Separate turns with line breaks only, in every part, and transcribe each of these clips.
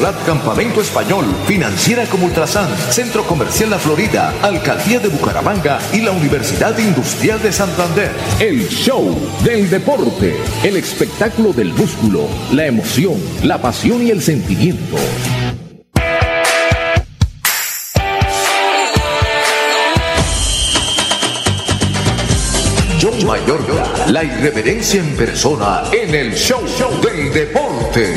Socerlat Campamento Español, Financiera como Ultrasan, Centro Comercial La Florida, Alcaldía de Bucaramanga y la Universidad Industrial de Santander. El show del deporte, el espectáculo del músculo, la emoción, la pasión y el sentimiento. John Mayorga, la irreverencia en persona en el show del deporte.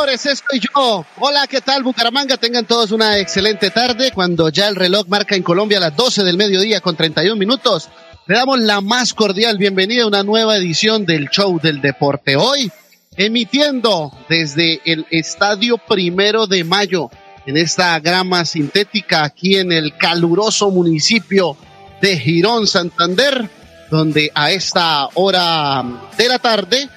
Yo. Hola, ¿qué tal Bucaramanga? Tengan todos una excelente tarde. Cuando ya el reloj marca en Colombia las 12 del mediodía con 31 minutos, le damos la más cordial bienvenida a una nueva edición del show del deporte. Hoy, emitiendo desde el Estadio Primero de Mayo en esta grama sintética aquí en el caluroso municipio de Girón, Santander, donde a esta hora de la tarde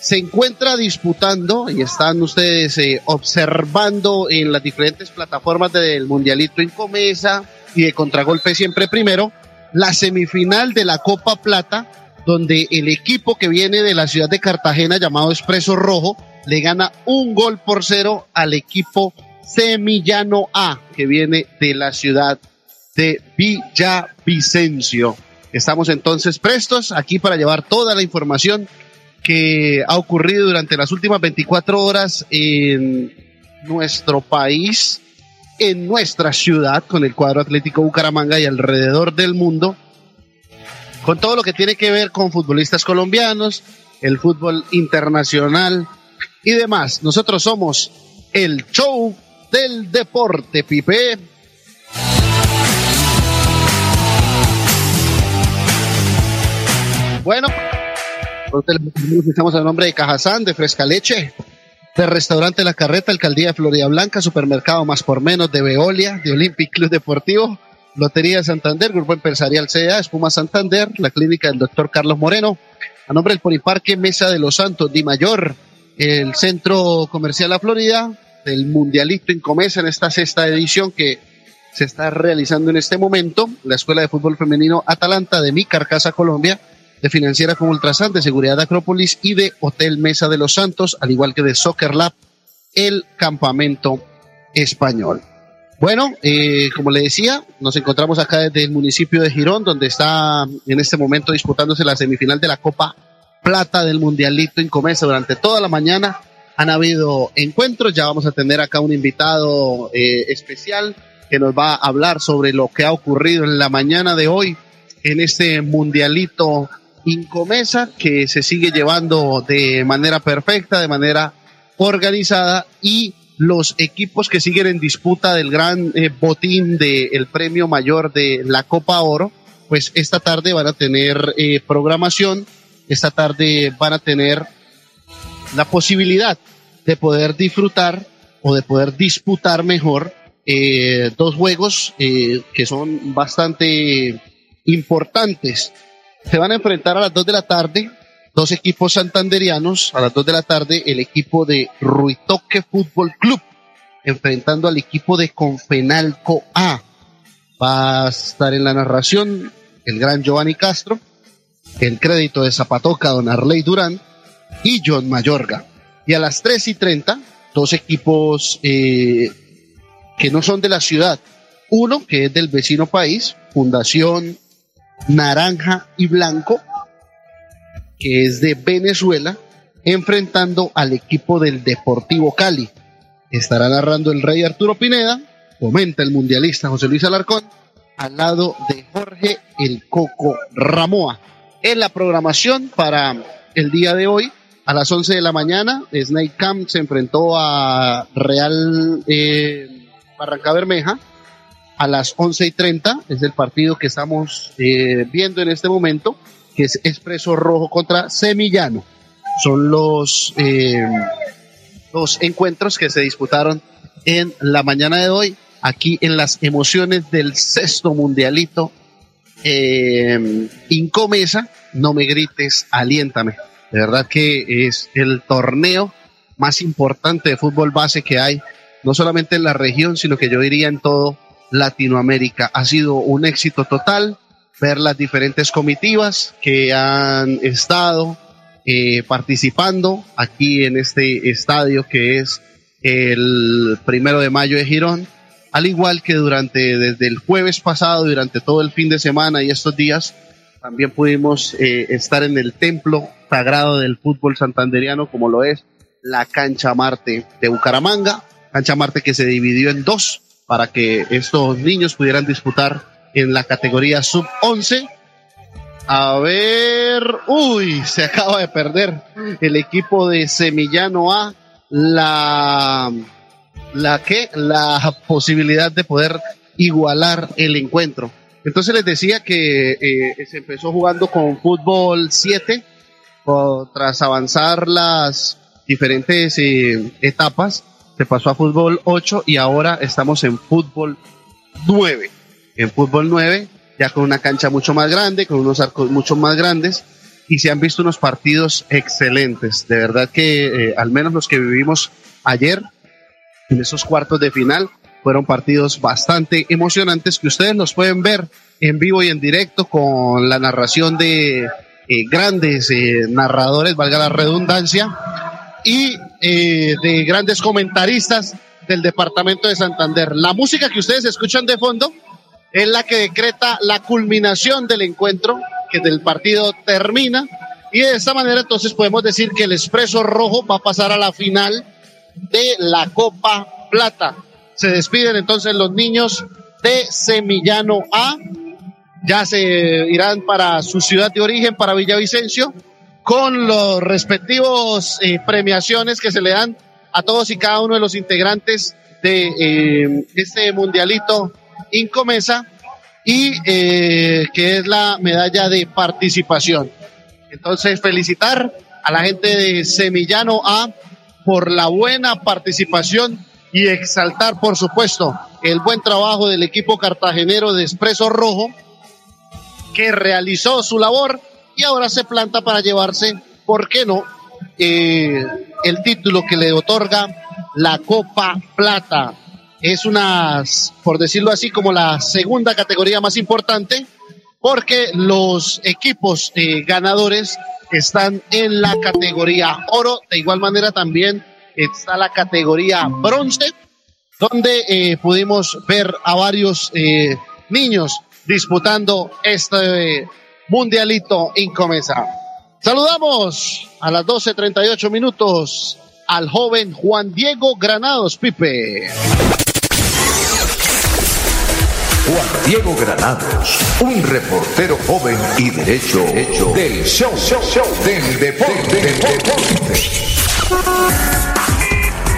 se encuentra disputando y están ustedes eh, observando en las diferentes plataformas del Mundialito en Comesa y de Contragolpe siempre primero, la semifinal de la Copa Plata, donde el equipo que viene de la ciudad de Cartagena llamado Expreso Rojo le gana un gol por cero al equipo Semillano A, que viene de la ciudad de Villavicencio. Estamos entonces prestos aquí para llevar toda la información que ha ocurrido durante las últimas 24 horas en nuestro país, en nuestra ciudad, con el cuadro Atlético Bucaramanga y alrededor del mundo, con todo lo que tiene que ver con futbolistas colombianos, el fútbol internacional y demás. Nosotros somos el show del deporte, Pipe. Bueno, estamos a nombre de Cajazán, de Fresca Leche, de Restaurante La Carreta, Alcaldía de Florida Blanca, Supermercado Más por Menos, de Veolia, de Olympic Club Deportivo, Lotería Santander, Grupo Empresarial CEA, Espuma Santander, la clínica del doctor Carlos Moreno, a nombre del Poliparque Mesa de los Santos, Di Mayor, el Centro Comercial La Florida, del Mundialito en Comesa en esta sexta edición que se está realizando en este momento, la Escuela de Fútbol Femenino Atalanta de Mi Carcasa, Colombia, de Financiera como Ultrasan, de Seguridad Acrópolis y de Hotel Mesa de los Santos, al igual que de Soccer Lab, el campamento español. Bueno, eh, como le decía, nos encontramos acá desde el municipio de Girón, donde está en este momento disputándose la semifinal de la Copa Plata del Mundialito en Comesa durante toda la mañana han habido encuentros. Ya vamos a tener acá un invitado eh, especial que nos va a hablar sobre lo que ha ocurrido en la mañana de hoy en este mundialito Incomesa que se sigue llevando de manera perfecta, de manera organizada y los equipos que siguen en disputa del gran eh, botín del premio mayor de la Copa Oro, pues esta tarde van a tener eh, programación, esta tarde van a tener la posibilidad de poder disfrutar o de poder disputar mejor eh, dos juegos eh, que son bastante importantes. Se van a enfrentar a las 2 de la tarde dos equipos santanderianos. A las 2 de la tarde el equipo de Ruitoque Fútbol Club enfrentando al equipo de Confenalco A. Va a estar en la narración el gran Giovanni Castro, el crédito de Zapatoca, don Arley Durán y John Mayorga. Y a las 3 y 30, dos equipos eh, que no son de la ciudad. Uno que es del vecino país, Fundación Naranja y Blanco, que es de Venezuela, enfrentando al equipo del Deportivo Cali. Estará narrando el rey Arturo Pineda, comenta el mundialista José Luis Alarcón, al lado de Jorge El Coco Ramoa. En la programación para el día de hoy, a las 11 de la mañana, Snake Camp se enfrentó a Real eh, Barranca Bermeja. A las 11 y 30 es el partido que estamos eh, viendo en este momento, que es Expreso Rojo contra Semillano. Son los, eh, encuentros que se disputaron en la mañana de hoy, aquí en las emociones del sexto mundialito. Incomesa, no me grites, aliéntame. De verdad que es el torneo más importante de fútbol base que hay, no solamente en la región, sino que yo diría en todo Latinoamérica. Ha sido un éxito total ver las diferentes comitivas que han estado eh, participando aquí en este estadio que es el primero de mayo de Girón, al igual que durante desde el jueves pasado, durante todo el fin de semana y estos días, también pudimos eh, estar en el templo sagrado del fútbol santanderiano, como lo es la Cancha Marte de Bucaramanga. Cancha Marte que se dividió en dos para que estos niños pudieran disputar en la categoría sub-11. A ver, uy, se acaba de perder el equipo de Semillano A la la que la posibilidad de poder igualar el encuentro. Entonces les decía que eh, se empezó jugando con fútbol 7, tras avanzar las diferentes eh, etapas, se pasó a fútbol 8 y ahora estamos en fútbol 9. En fútbol 9, ya con una cancha mucho más grande, con unos arcos mucho más grandes, y se han visto unos partidos excelentes. De verdad que eh, al menos los que vivimos ayer, en esos cuartos de final, fueron partidos bastante emocionantes que ustedes los pueden ver en vivo y en directo con la narración de eh, grandes eh, narradores, valga la redundancia, y eh, de grandes comentaristas del departamento de Santander. La música que ustedes escuchan de fondo es la que decreta la culminación del encuentro, que del partido termina, y de esta manera entonces podemos decir que el Expreso Rojo va a pasar a la final de la Copa Plata se despiden entonces los niños de Semillano A. Ya se irán para su ciudad de origen, para Villavicencio, con los respectivos eh, premiaciones que se le dan a todos y cada uno de los integrantes de eh, este mundialito Incomesa y eh, que es la medalla de participación. Entonces, felicitar a la gente de Semillano A por la buena participación y exaltar, por supuesto, el buen trabajo del equipo cartagenero de Expreso Rojo, que realizó su labor y ahora se planta para llevarse, ¿por qué no?, eh, el título que le otorga la Copa Plata. Es una, por decirlo así, como la segunda categoría más importante, porque los equipos ganadores están en la categoría oro, de igual manera también está la categoría bronce, donde eh, pudimos ver a varios eh, niños disputando este mundialito Incomesa. Saludamos a las 12.38 minutos al joven Juan Diego Granados Pipe.
Juan Diego Granados, un reportero joven y derecho, hecho del show, show, show del deporte. Del deporte.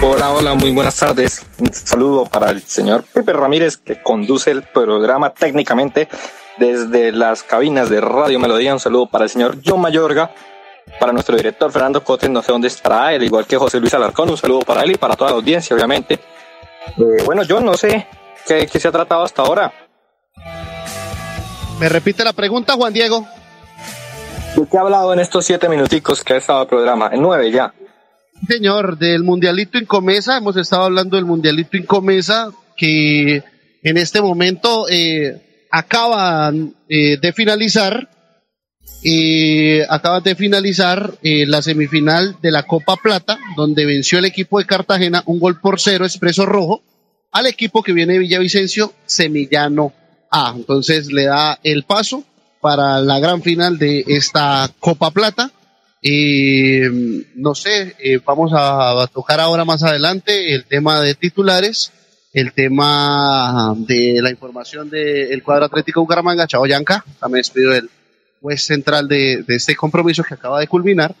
Hola, hola, muy buenas tardes. Un saludo para el señor Pepe Ramírez que conduce el programa técnicamente desde las cabinas de Radio Melodía. Un saludo para el señor John Mayorga, para nuestro director Fernando Cotes, no sé dónde estará él, igual que José Luis Alarcón. Un saludo para él y para toda la audiencia, obviamente. Eh, bueno, yo no sé qué, qué se ha tratado hasta ahora.
Me repite la pregunta, Juan Diego.
¿De qué ha hablado en estos siete minuticos que ha estado el programa? En nueve ya.
Señor, del Mundialito Incomesa, hemos estado hablando del Mundialito Incomesa, que en este momento eh, acaban eh, de finalizar, eh, acaban de finalizar eh, la semifinal de la Copa Plata, donde venció el equipo de Cartagena un gol por cero, expreso rojo, al equipo que viene de Villavicencio, Semillano A. Entonces le da el paso para la gran final de esta Copa Plata no sé, vamos a, tocar ahora más adelante el tema de titulares, el tema de la información del cuadro atlético Bucaramanga, Chao Yanca, también despido del juez central de, este compromiso que acaba de culminar.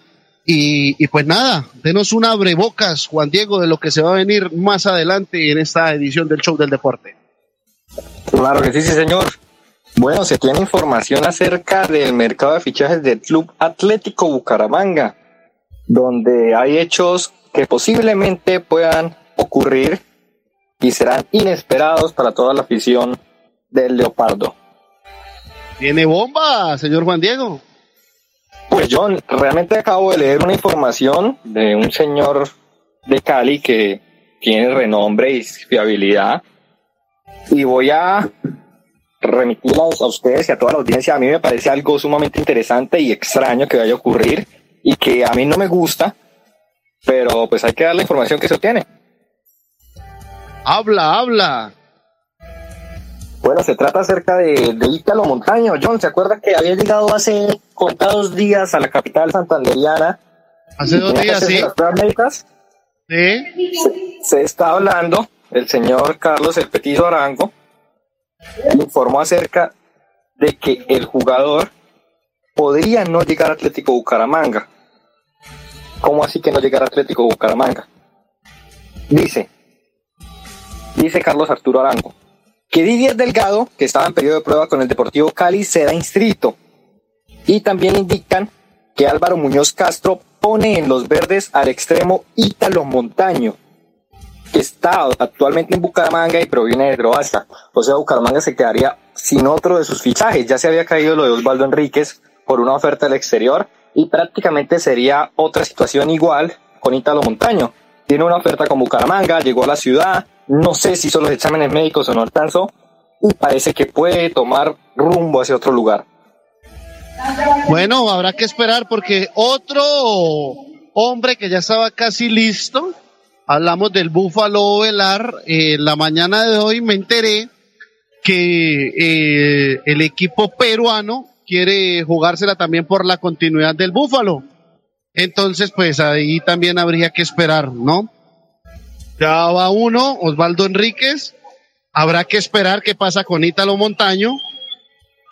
Y, pues nada, denos un abrebocas, Juan Diego, de lo que se va a venir más adelante en esta edición del Show del Deporte.
Claro que sí, sí, señor. Bueno, se tiene información acerca del mercado de fichajes del Club Atlético Bucaramanga, donde hay hechos que posiblemente puedan ocurrir y serán inesperados para toda la afición del Leopardo.
¿Tiene bomba, señor Juan Diego?
Pues yo realmente acabo de leer una información de un señor de Cali que tiene renombre y fiabilidad y voy a remitirlas a ustedes y a toda la audiencia. A mí me parece algo sumamente interesante y extraño que vaya a ocurrir y que a mí no me gusta, pero pues hay que dar la información que se obtiene.
Habla, habla.
Bueno, se trata acerca de, de Ítalo Montaño. John, ¿se acuerda que había llegado hace contados días a la capital santanderiana?
Hace dos días, sí.
Sí. Se, está hablando, el señor Carlos El Petiso Arango informó acerca de que el jugador podría no llegar a Atlético Bucaramanga. ¿Cómo así que no llegar a Atlético Bucaramanga? Dice, dice Carlos Arturo Arango, que Didier Delgado, que estaba en periodo de prueba con el Deportivo Cali, será inscrito. Y también indican que Álvaro Muñoz Castro pone en los verdes al extremo Ítalo Montaño, que está actualmente en Bucaramanga y proviene de Croacia. O sea, Bucaramanga se quedaría sin otro de sus fichajes. Ya se había caído lo de Osvaldo Enríquez por una oferta del exterior y prácticamente sería otra situación igual con Ítalo Montaño. Tiene una oferta con Bucaramanga, llegó a la ciudad, no sé si son los exámenes médicos o no alcanzó y parece que puede tomar rumbo hacia otro lugar.
Bueno, habrá que esperar porque otro hombre que ya estaba casi listo hablamos del Búfalo Velar. Eh, la mañana de hoy me enteré que eh, el equipo peruano quiere jugársela también por la continuidad del Búfalo. Entonces, pues ahí también habría que esperar, ¿no? Ya va uno, Osvaldo Enríquez. Habrá que esperar qué pasa con Ítalo Montaño.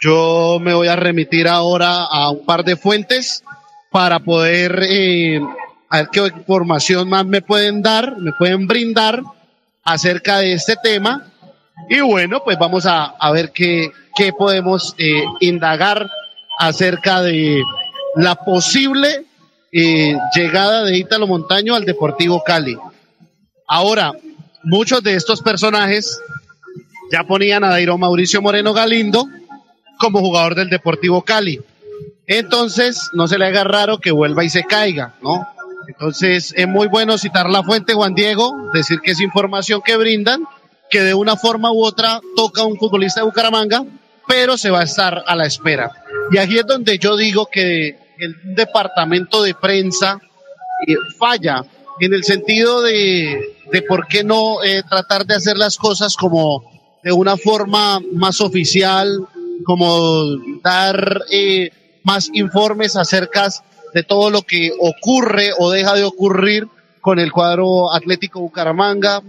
Yo me voy a remitir ahora a un par de fuentes para poder eh, a ver qué información más me pueden dar, me pueden brindar acerca de este tema. Y bueno, pues vamos a, ver qué, qué podemos eh, indagar acerca de la posible eh, llegada de Ítalo Montaño al Deportivo Cali. Ahora, muchos de estos personajes ya ponían a Dairo Mauricio Moreno Galindo como jugador del Deportivo Cali. Entonces, no se le haga raro que vuelva y se caiga, ¿no? Entonces, es muy bueno citar la fuente, Juan Diego, decir que es información que brindan, que de una forma u otra toca un futbolista de Bucaramanga, pero se va a estar a la espera. Y aquí es donde yo digo que el departamento de prensa eh, falla en el sentido de, de por qué no eh, tratar de hacer las cosas como de una forma más oficial, como dar eh, más informes acerca de todo lo que ocurre o deja de ocurrir con el cuadro Atlético Bucaramanga,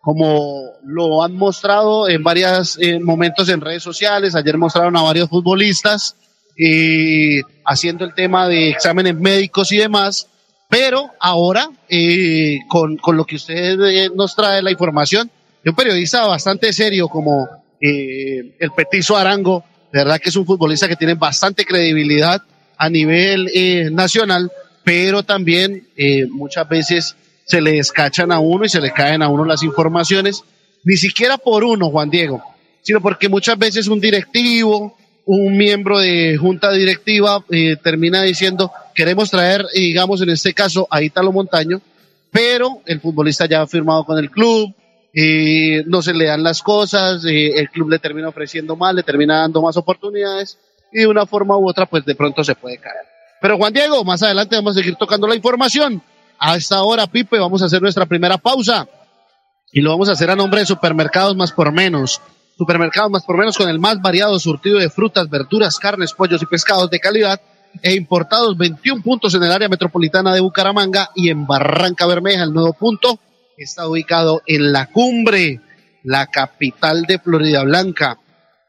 como lo han mostrado en varios eh, momentos en redes sociales. Ayer mostraron a varios futbolistas eh, haciendo el tema de exámenes médicos y demás. Pero ahora, eh, con, con, lo que usted nos trae la información, de un periodista bastante serio como el Petizo Arango, de verdad que es un futbolista que tiene bastante credibilidad a nivel eh, nacional, pero también eh, muchas veces se le descachan a uno y se le caen a uno las informaciones, ni siquiera por uno, Juan Diego, sino porque muchas veces un directivo, un miembro de junta directiva eh, termina diciendo, queremos traer, digamos en este caso, a Ítalo Montaño, pero el futbolista ya ha firmado con el club, no se le dan las cosas, el club le termina ofreciendo más, le termina dando más oportunidades y de una forma u otra, pues de pronto se puede caer. Pero Juan Diego, más adelante vamos a seguir tocando la información. A esta hora, Pipe, vamos a hacer nuestra primera pausa y lo vamos a hacer a nombre de Supermercados Más por Menos. Supermercados Más por Menos con el más variado surtido de frutas, verduras, carnes, pollos y pescados de calidad e importados, 21 puntos en el área metropolitana de Bucaramanga y en Barranca Bermeja, el nuevo punto está ubicado en la cumbre, la capital de Florida Blanca.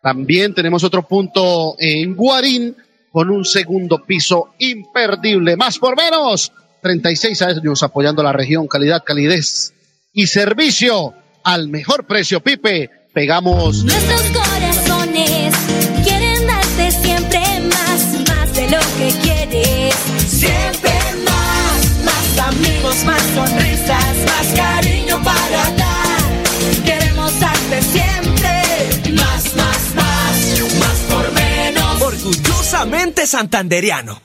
También tenemos otro punto en Guarín con un segundo piso imperdible, más por menos. 36 años apoyando la región, calidad, calidez y servicio al mejor precio, Pipe. Pegamos.
Nuestros corazones quieren darte siempre más, más de lo que quieres.
Siempre más, más amigos, más sonrisas, más cariño para dar. Queremos darte siempre más, más, más, más por menos.
Orgullosamente santanderiano.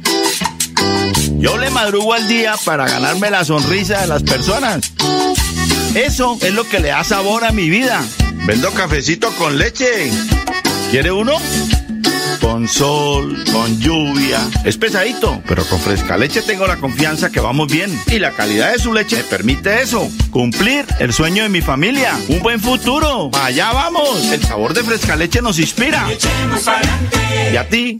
Yo le madrugo al día para ganarme la sonrisa de las personas. Eso es lo que le da sabor a mi vida. Vendo cafecito con leche. ¿Quiere uno? Con sol, con lluvia. Es pesadito, pero con fresca leche tengo la confianza que vamos bien. Y la calidad de su leche me permite eso. Cumplir el sueño de mi familia. Un buen futuro. Allá vamos. El sabor de fresca leche nos inspira. ¿Y a ti?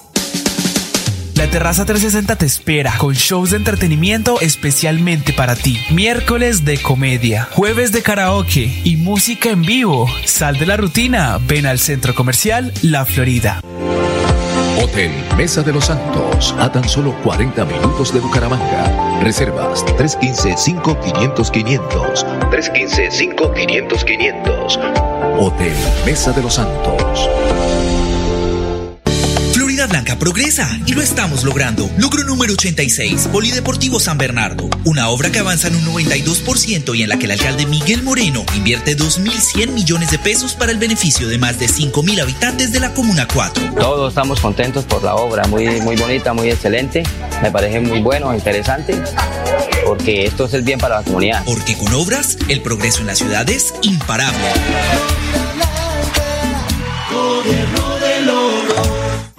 La Terraza 360 te espera con shows de entretenimiento especialmente para ti. Miércoles de comedia, jueves de karaoke y música en vivo. Sal de la rutina, ven al centro comercial La Florida.
Hotel Mesa de los Santos, a tan solo 40 minutos de Bucaramanga. Reservas 315-5500-500. 315-5500-500. Hotel Mesa de los Santos.
Blanca progresa y lo estamos logrando. Logro número 86, Polideportivo San Bernardo. Una obra que avanza en un 92% y en la que el alcalde Miguel Moreno invierte 2.100 millones de pesos para el beneficio de más de 5.000 habitantes de la Comuna 4.
Todos estamos contentos por la obra, muy, muy bonita, muy excelente. Me parece muy bueno, interesante, porque esto es el bien para la comunidad.
Porque con obras, el progreso en la ciudad es imparable.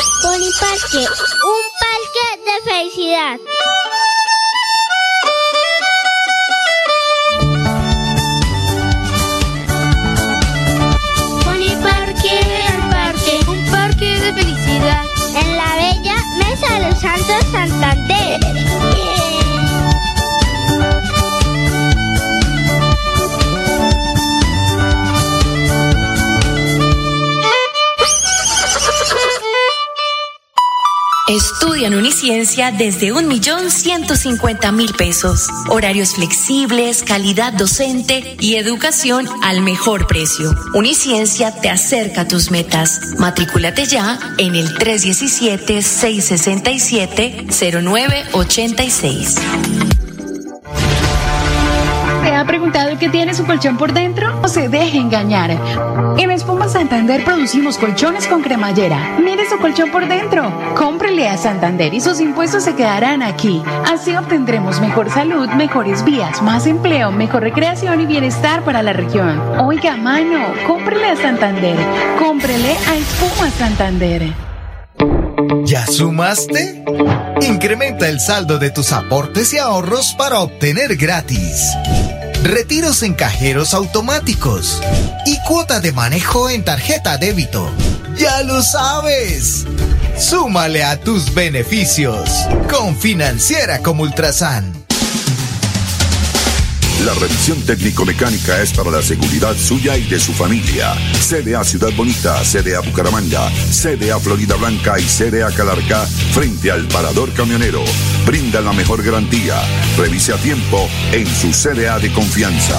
Boniparque, un parque de felicidad. Boniparque, un parque, un parque de felicidad. En la bella Mesa de los Santos Santander.
En Uniciencia desde un millón ciento cincuenta mil pesos. Horarios flexibles, calidad docente y educación al mejor precio. Uniciencia te acerca a tus metas. Matrículate ya en el 317-667-0986.
¿Se ha preguntado qué tiene su colchón por dentro? No se deje engañar. En Espuma Santander producimos colchones con cremallera. Mire su colchón por dentro. Cómprele a Santander y sus impuestos se quedarán aquí. Así obtendremos mejor salud, mejores vías, más empleo, mejor recreación y bienestar para la región. Oiga, mano, cómprele a Santander. Cómprele a Espuma Santander.
¿Ya sumaste? Incrementa el saldo de tus aportes y ahorros para obtener gratis. Retiros en cajeros automáticos y cuota de manejo en tarjeta débito. ¡Ya lo sabes! Súmale a tus beneficios con Financiera como Ultrasan.
La revisión técnico-mecánica es para la seguridad suya y de su familia. CDA Ciudad Bonita, CDA Bucaramanga, CDA Florida Blanca y CDA Calarca frente al parador camionero. Brinda la mejor garantía. Revise a tiempo en su CDA de confianza.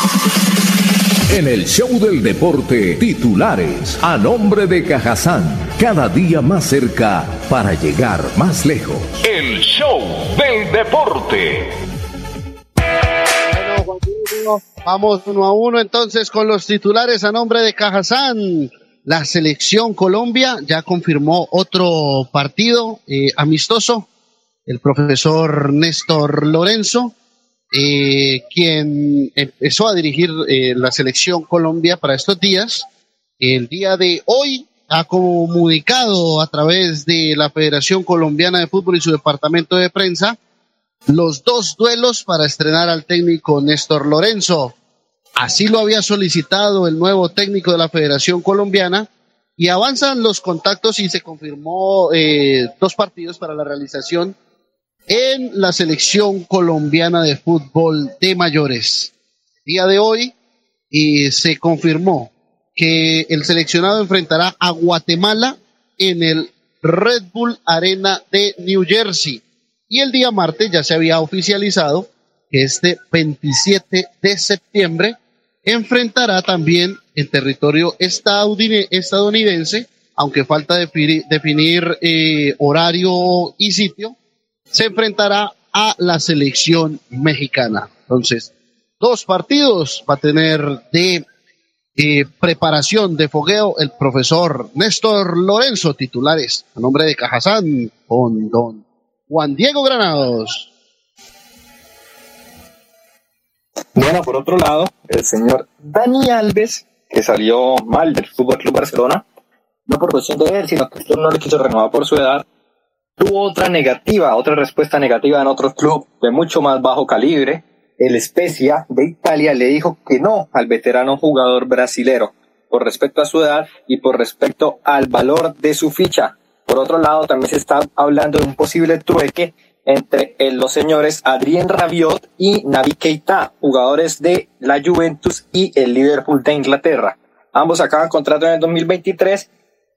En el show del deporte, titulares a nombre de Cajazán, cada día más cerca para llegar más lejos.
El show del deporte.
Bueno, Juan Diego, Vamos uno a uno entonces con los titulares a nombre de Cajazán. La selección Colombia ya confirmó otro partido eh, amistoso. El profesor Néstor Lorenzo, eh, quien empezó a dirigir eh, la selección Colombia para estos días, el día de hoy ha comunicado a través de la Federación Colombiana de Fútbol y su departamento de prensa los dos duelos para estrenar al técnico Néstor Lorenzo. Así lo había solicitado el nuevo técnico de la Federación Colombiana y avanzan los contactos y se confirmó eh, dos partidos para la realización en la selección colombiana de fútbol de mayores. Día de hoy se confirmó que el seleccionado enfrentará a Guatemala en el Red Bull Arena de New Jersey. Y el día martes ya se había oficializado que este 27 de septiembre enfrentará también en territorio estadounid- estadounidense, aunque falta definir, definir, eh, horario y sitio, se enfrentará a la selección mexicana. Entonces, dos partidos va a tener de preparación de fogueo el profesor Néstor Lorenzo, titulares a nombre de Cajazán con don Juan Diego Granados.
Bueno, por otro lado, el señor Dani Alves, que salió mal del Fútbol Club Barcelona, no por cuestión de él, sino que club no le quiso renovar por su edad, tuvo otra negativa, otra respuesta negativa en otro club de mucho más bajo calibre. El Spezia de Italia le dijo que no al veterano jugador brasilero por respecto a su edad y por respecto al valor de su ficha. Por otro lado, también se está hablando de un posible trueque entre eh, los señores Adrien Rabiot y Navi Keita, jugadores de la Juventus y el Liverpool de Inglaterra. Ambos acaban contrato en el 2023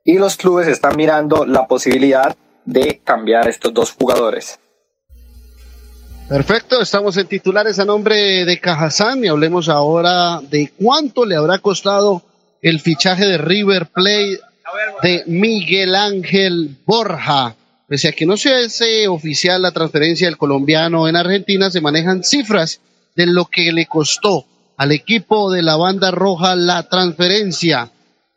y los clubes están mirando la posibilidad de cambiar estos dos jugadores.
Perfecto, estamos en titulares a nombre de Cajazán y hablemos ahora de cuánto le habrá costado el fichaje de River Plate de Miguel Ángel Borja. Pese a que no se hace oficial la transferencia del colombiano en Argentina, se manejan cifras de lo que le costó al equipo de la banda roja la transferencia.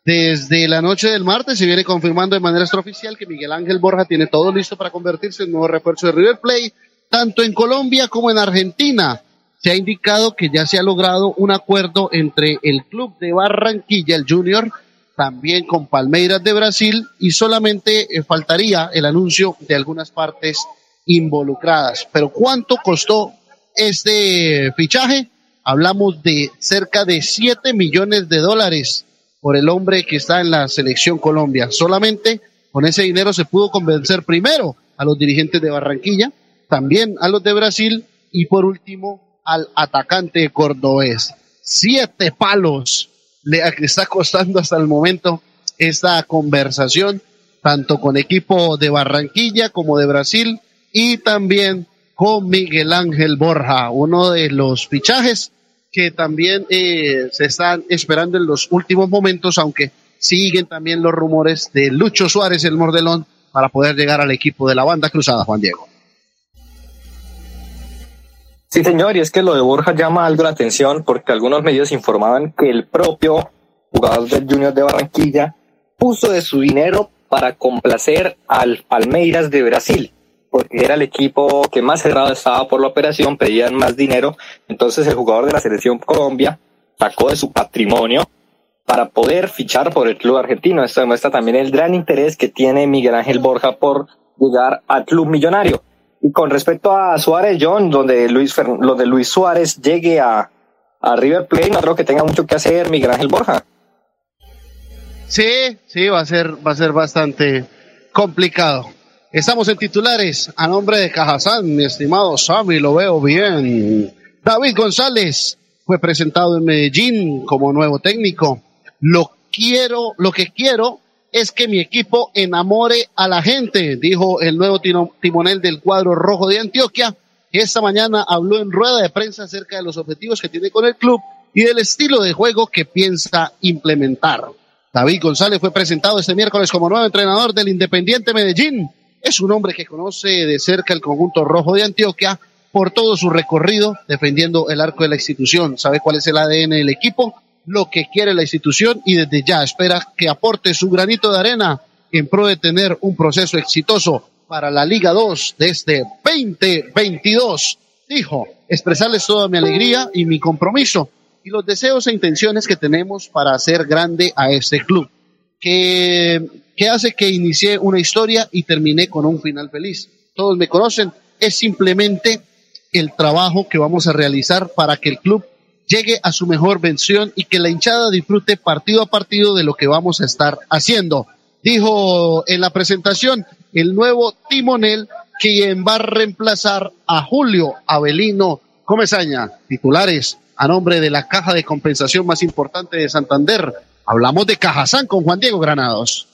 Desde la noche del martes se viene confirmando de manera extraoficial que Miguel Ángel Borja tiene todo listo para convertirse en nuevo refuerzo de River Plate, tanto en Colombia como en Argentina. Se ha indicado que ya se ha logrado un acuerdo entre el club de Barranquilla, el Junior, también con Palmeiras de Brasil y solamente eh, faltaría el anuncio de algunas partes involucradas. Pero ¿cuánto costó este fichaje? Hablamos de cerca de 7 millones de dólares por el hombre que está en la selección Colombia. Solamente con ese dinero se pudo convencer primero a los dirigentes de Barranquilla, también a los de Brasil y por último al atacante cordobés. Siete palos le está costando hasta el momento esta conversación, tanto con equipo de Barranquilla como de Brasil y también con Miguel Ángel Borja, uno de los fichajes que también eh, se están esperando en los últimos momentos, aunque siguen también los rumores de Lucho Suárez, el Mordelón, para poder llegar al equipo de la banda cruzada, Juan Diego.
Sí, señor, y es que lo de Borja llama algo la atención porque algunos medios informaban que el propio jugador del Junior de Barranquilla puso de su dinero para complacer al Palmeiras de Brasil. Porque era el equipo que más cerrado estaba por la operación, pedían más dinero, entonces el jugador de la selección Colombia sacó de su patrimonio para poder fichar por el club argentino. Esto demuestra también el gran interés que tiene Miguel Ángel Borja por llegar al club millonario. Y con respecto a Suárez John, donde Luis, Fer- lo de Luis Suárez llegue a, a River Plate, no creo que tenga mucho que hacer Miguel Ángel Borja.
Sí, sí, va a ser, va a ser bastante complicado. Estamos en titulares a nombre de Cajazán, mi estimado Sammy, lo veo bien. David González fue presentado en Medellín como nuevo técnico. Lo quiero, lo que quiero es que mi equipo enamore a la gente, dijo el nuevo timonel del cuadro rojo de Antioquia. Esta mañana habló en rueda de prensa acerca de los objetivos que tiene con el club y del estilo de juego que piensa implementar. David González fue presentado este miércoles como nuevo entrenador del Independiente Medellín. Es un hombre que conoce de cerca el conjunto rojo de Antioquia por todo su recorrido defendiendo el arco de la institución. Sabe cuál es el ADN del equipo, lo que quiere la institución y desde ya espera que aporte su granito de arena en pro de tener un proceso exitoso para la Liga 2 de este 2022. Dijo, expresarles toda mi alegría y mi compromiso y los deseos e intenciones que tenemos para hacer grande a este club, que, hace que inicié una historia y terminé con un final feliz. Todos me conocen, es simplemente el trabajo que vamos a realizar para que el club llegue a su mejor versión y que la hinchada disfrute partido a partido de lo que vamos a estar haciendo. Dijo en la presentación el nuevo timonel quien va a reemplazar a Julio Avelino Comesaña, titulares a nombre de la caja de compensación más importante de Santander. Hablamos de Cajazán con Juan Diego Granados.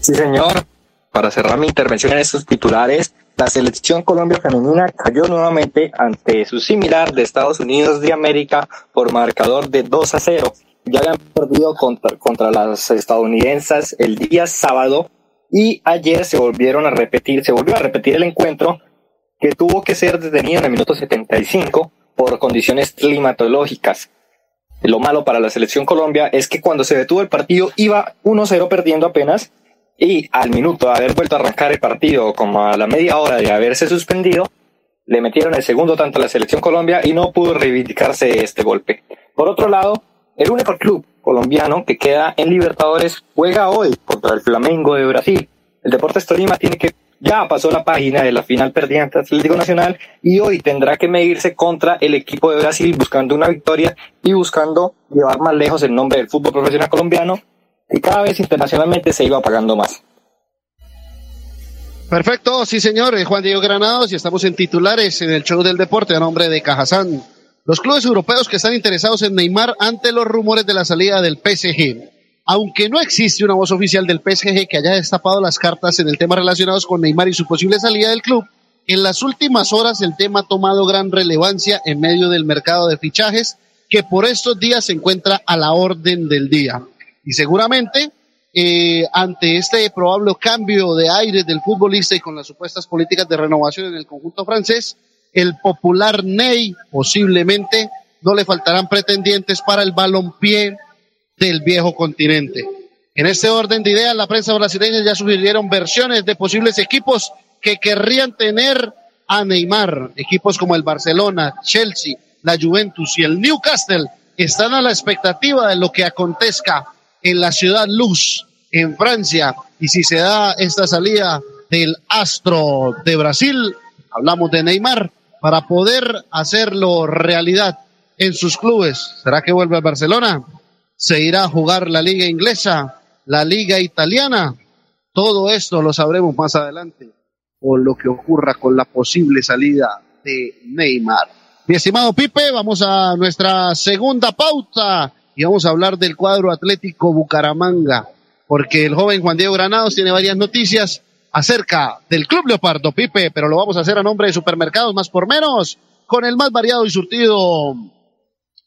Sí, señor. Para cerrar mi intervención en estos titulares, la selección Colombia femenina cayó nuevamente ante su similar de Estados Unidos de América por marcador de 2 a 0. Ya habían perdido contra, contra las estadounidenses el día sábado y ayer se volvieron a repetir, se volvió a repetir el encuentro que tuvo que ser detenido en el minuto 75 por condiciones climatológicas. Lo malo para la selección Colombia es que cuando se detuvo el partido iba 1-0 perdiendo apenas y al minuto de haber vuelto a arrancar el partido como a la media hora de haberse suspendido, le metieron el segundo tanto a la selección Colombia y no pudo reivindicarse este golpe. Por otro lado, el único club colombiano que queda en Libertadores juega hoy contra el Flamengo de Brasil. El Deportes Tolima tiene que ya pasó la página de la final perdida ante Atlético Nacional y hoy tendrá que medirse contra el equipo de Brasil buscando una victoria y buscando llevar más lejos el nombre del fútbol profesional colombiano que cada vez internacionalmente se iba apagando más.
Perfecto, sí señor, Juan Diego Granados y estamos en titulares en el show del deporte a nombre de Cajazán. Los clubes europeos que están interesados en Neymar ante los rumores de la salida del PSG. Aunque no existe una voz oficial del PSG que haya destapado las cartas en el tema relacionados con Neymar y su posible salida del club, en las últimas horas el tema ha tomado gran relevancia en medio del mercado de fichajes que por estos días se encuentra a la orden del día. Y seguramente eh, ante este probable cambio de aire del futbolista y con las supuestas políticas de renovación en el conjunto francés, el popular Ney posiblemente no le faltarán pretendientes para el balompié del viejo continente. En este orden de ideas, la prensa brasileña ya sugirieron versiones de posibles equipos que querrían tener a Neymar. Equipos como el Barcelona, Chelsea, la Juventus y el Newcastle están a la expectativa de lo que acontezca en la ciudad Luz, en Francia. Y si se da esta salida del astro de Brasil, hablamos de Neymar, para poder hacerlo realidad en sus clubes. ¿Será que vuelve a Barcelona? ¿Se irá a jugar la liga inglesa, la liga italiana? Todo esto lo sabremos más adelante o lo que ocurra con la posible salida de Neymar. Mi estimado Pipe, vamos a nuestra segunda pauta y vamos a hablar del cuadro Atlético Bucaramanga, porque el joven Juan Diego Granados tiene varias noticias acerca del Club Leopardo, Pipe, pero lo vamos a hacer a nombre de Supermercados Más por Menos, con el más variado y surtido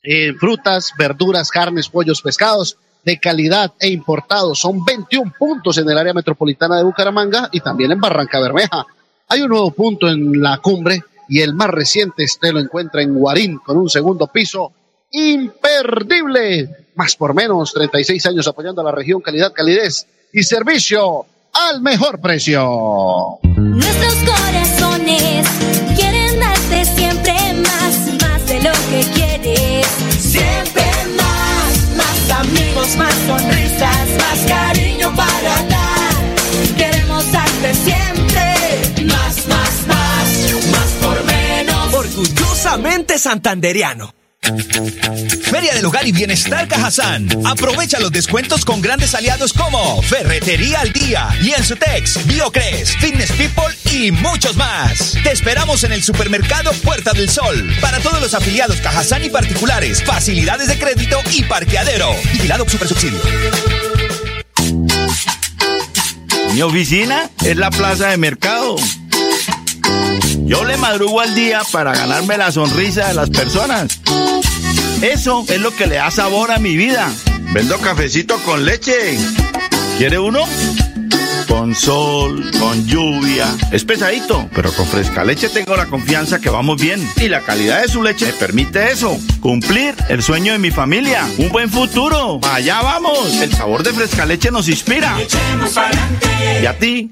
en frutas, verduras, carnes, pollos, pescados de calidad e importados. Son 21 puntos en el área metropolitana de Bucaramanga y también en Barranca Bermeja. Hay un nuevo punto en la cumbre y el más reciente este lo encuentra en Guarín con un segundo piso imperdible. Más por menos, 36 años apoyando a la región, calidad, calidez y servicio al mejor precio.
Nuestros corazones quieren más
cariño para dar. Queremos darte siempre más, más, más, más por menos.
Orgullosamente santanderiano. Feria del Hogar y Bienestar Cajazán. Aprovecha los descuentos con grandes aliados como Ferretería al Día, Lienzutex, Biocres, Fitness People y muchos más. Te esperamos en el supermercado Puerta del Sol. Para todos los afiliados Cajazán y particulares, facilidades de crédito y parqueadero. Vigilado Super Subsidio.
Mi oficina es la plaza de mercado. Yo le madrugo al día para ganarme la sonrisa de las personas. Eso es lo que le da sabor a mi vida. Vendo cafecito con leche. ¿Quiere uno? Con sol, con lluvia. Es pesadito, pero con fresca leche tengo la confianza que vamos bien. Y la calidad de su leche me permite eso. Cumplir el sueño de mi familia. Un buen futuro. Allá vamos. El sabor de fresca leche nos inspira. ¿Y a ti?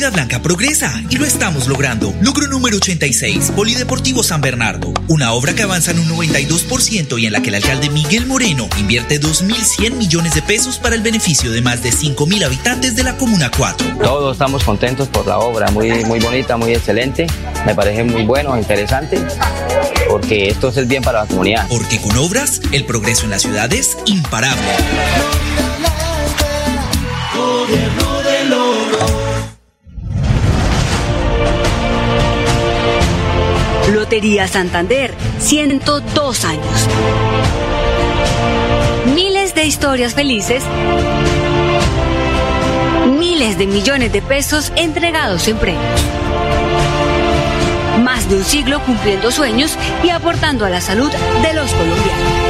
Florida Blanca progresa y lo estamos logrando. Logro número 86, Polideportivo San Bernardo. Una obra que avanza en un 92% y en la que el alcalde Miguel Moreno invierte 2.100 millones de pesos para el beneficio de más de 5.000 habitantes de la Comuna 4.
Todos estamos contentos por la obra, muy, muy bonita, muy excelente. Me parece muy bueno, interesante, porque esto es el bien para la comunidad.
Porque con obras, el progreso en la ciudad es imparable.
Lotería Santander, 102 años. Miles de historias felices. Miles de millones de pesos entregados en premios. Más de un siglo cumpliendo sueños y aportando a la salud de los colombianos.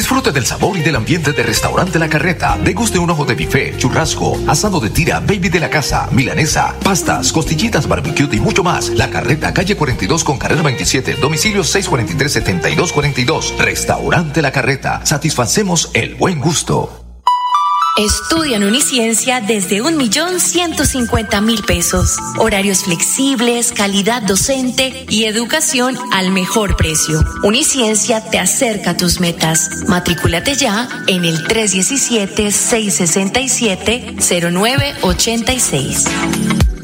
Disfrute del sabor y del ambiente de Restaurante La Carreta. Deguste un ojo de bife, churrasco, asado de tira, baby de la casa, milanesa, pastas, costillitas, barbecue y mucho más. La Carreta, calle 42 con carrera 27, domicilio 643-7242. Restaurante La Carreta. Satisfacemos el buen gusto.
Estudia en Uniciencia desde un millón ciento cincuenta mil pesos. Horarios flexibles, calidad docente y educación al mejor precio. Uniciencia te acerca a tus metas. Matrículate ya en el 317-667-0986.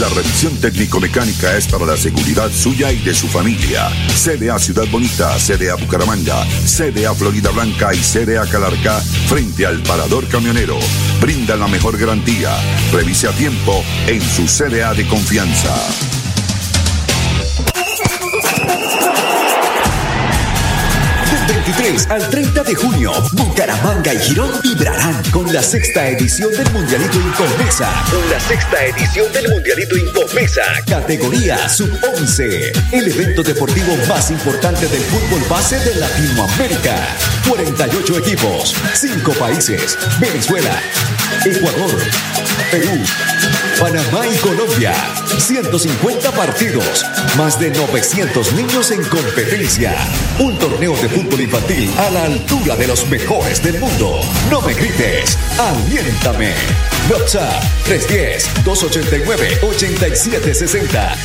La revisión técnico-mecánica es para la seguridad suya y de su familia. CDA Ciudad Bonita, CDA Bucaramanga, CDA Florida Blanca y CDA Calarca frente al parador camionero. Brinda la mejor garantía. Revise a tiempo en su CDA de confianza.
23 al 30 de junio, Bucaramanga y Girón vibrarán con la sexta edición del Mundialito Infomesa. Con la sexta edición del Mundialito Infomesa. Categoría Sub-11. El evento deportivo más importante del fútbol base de Latinoamérica. 48 equipos, 5 países. Venezuela, Ecuador, Perú, Panamá y Colombia. 150 partidos, más de 900 niños en competencia. Un torneo de fútbol infantil a la altura de los mejores del mundo. No me grites, aliéntame. WhatsApp 310-289-8760.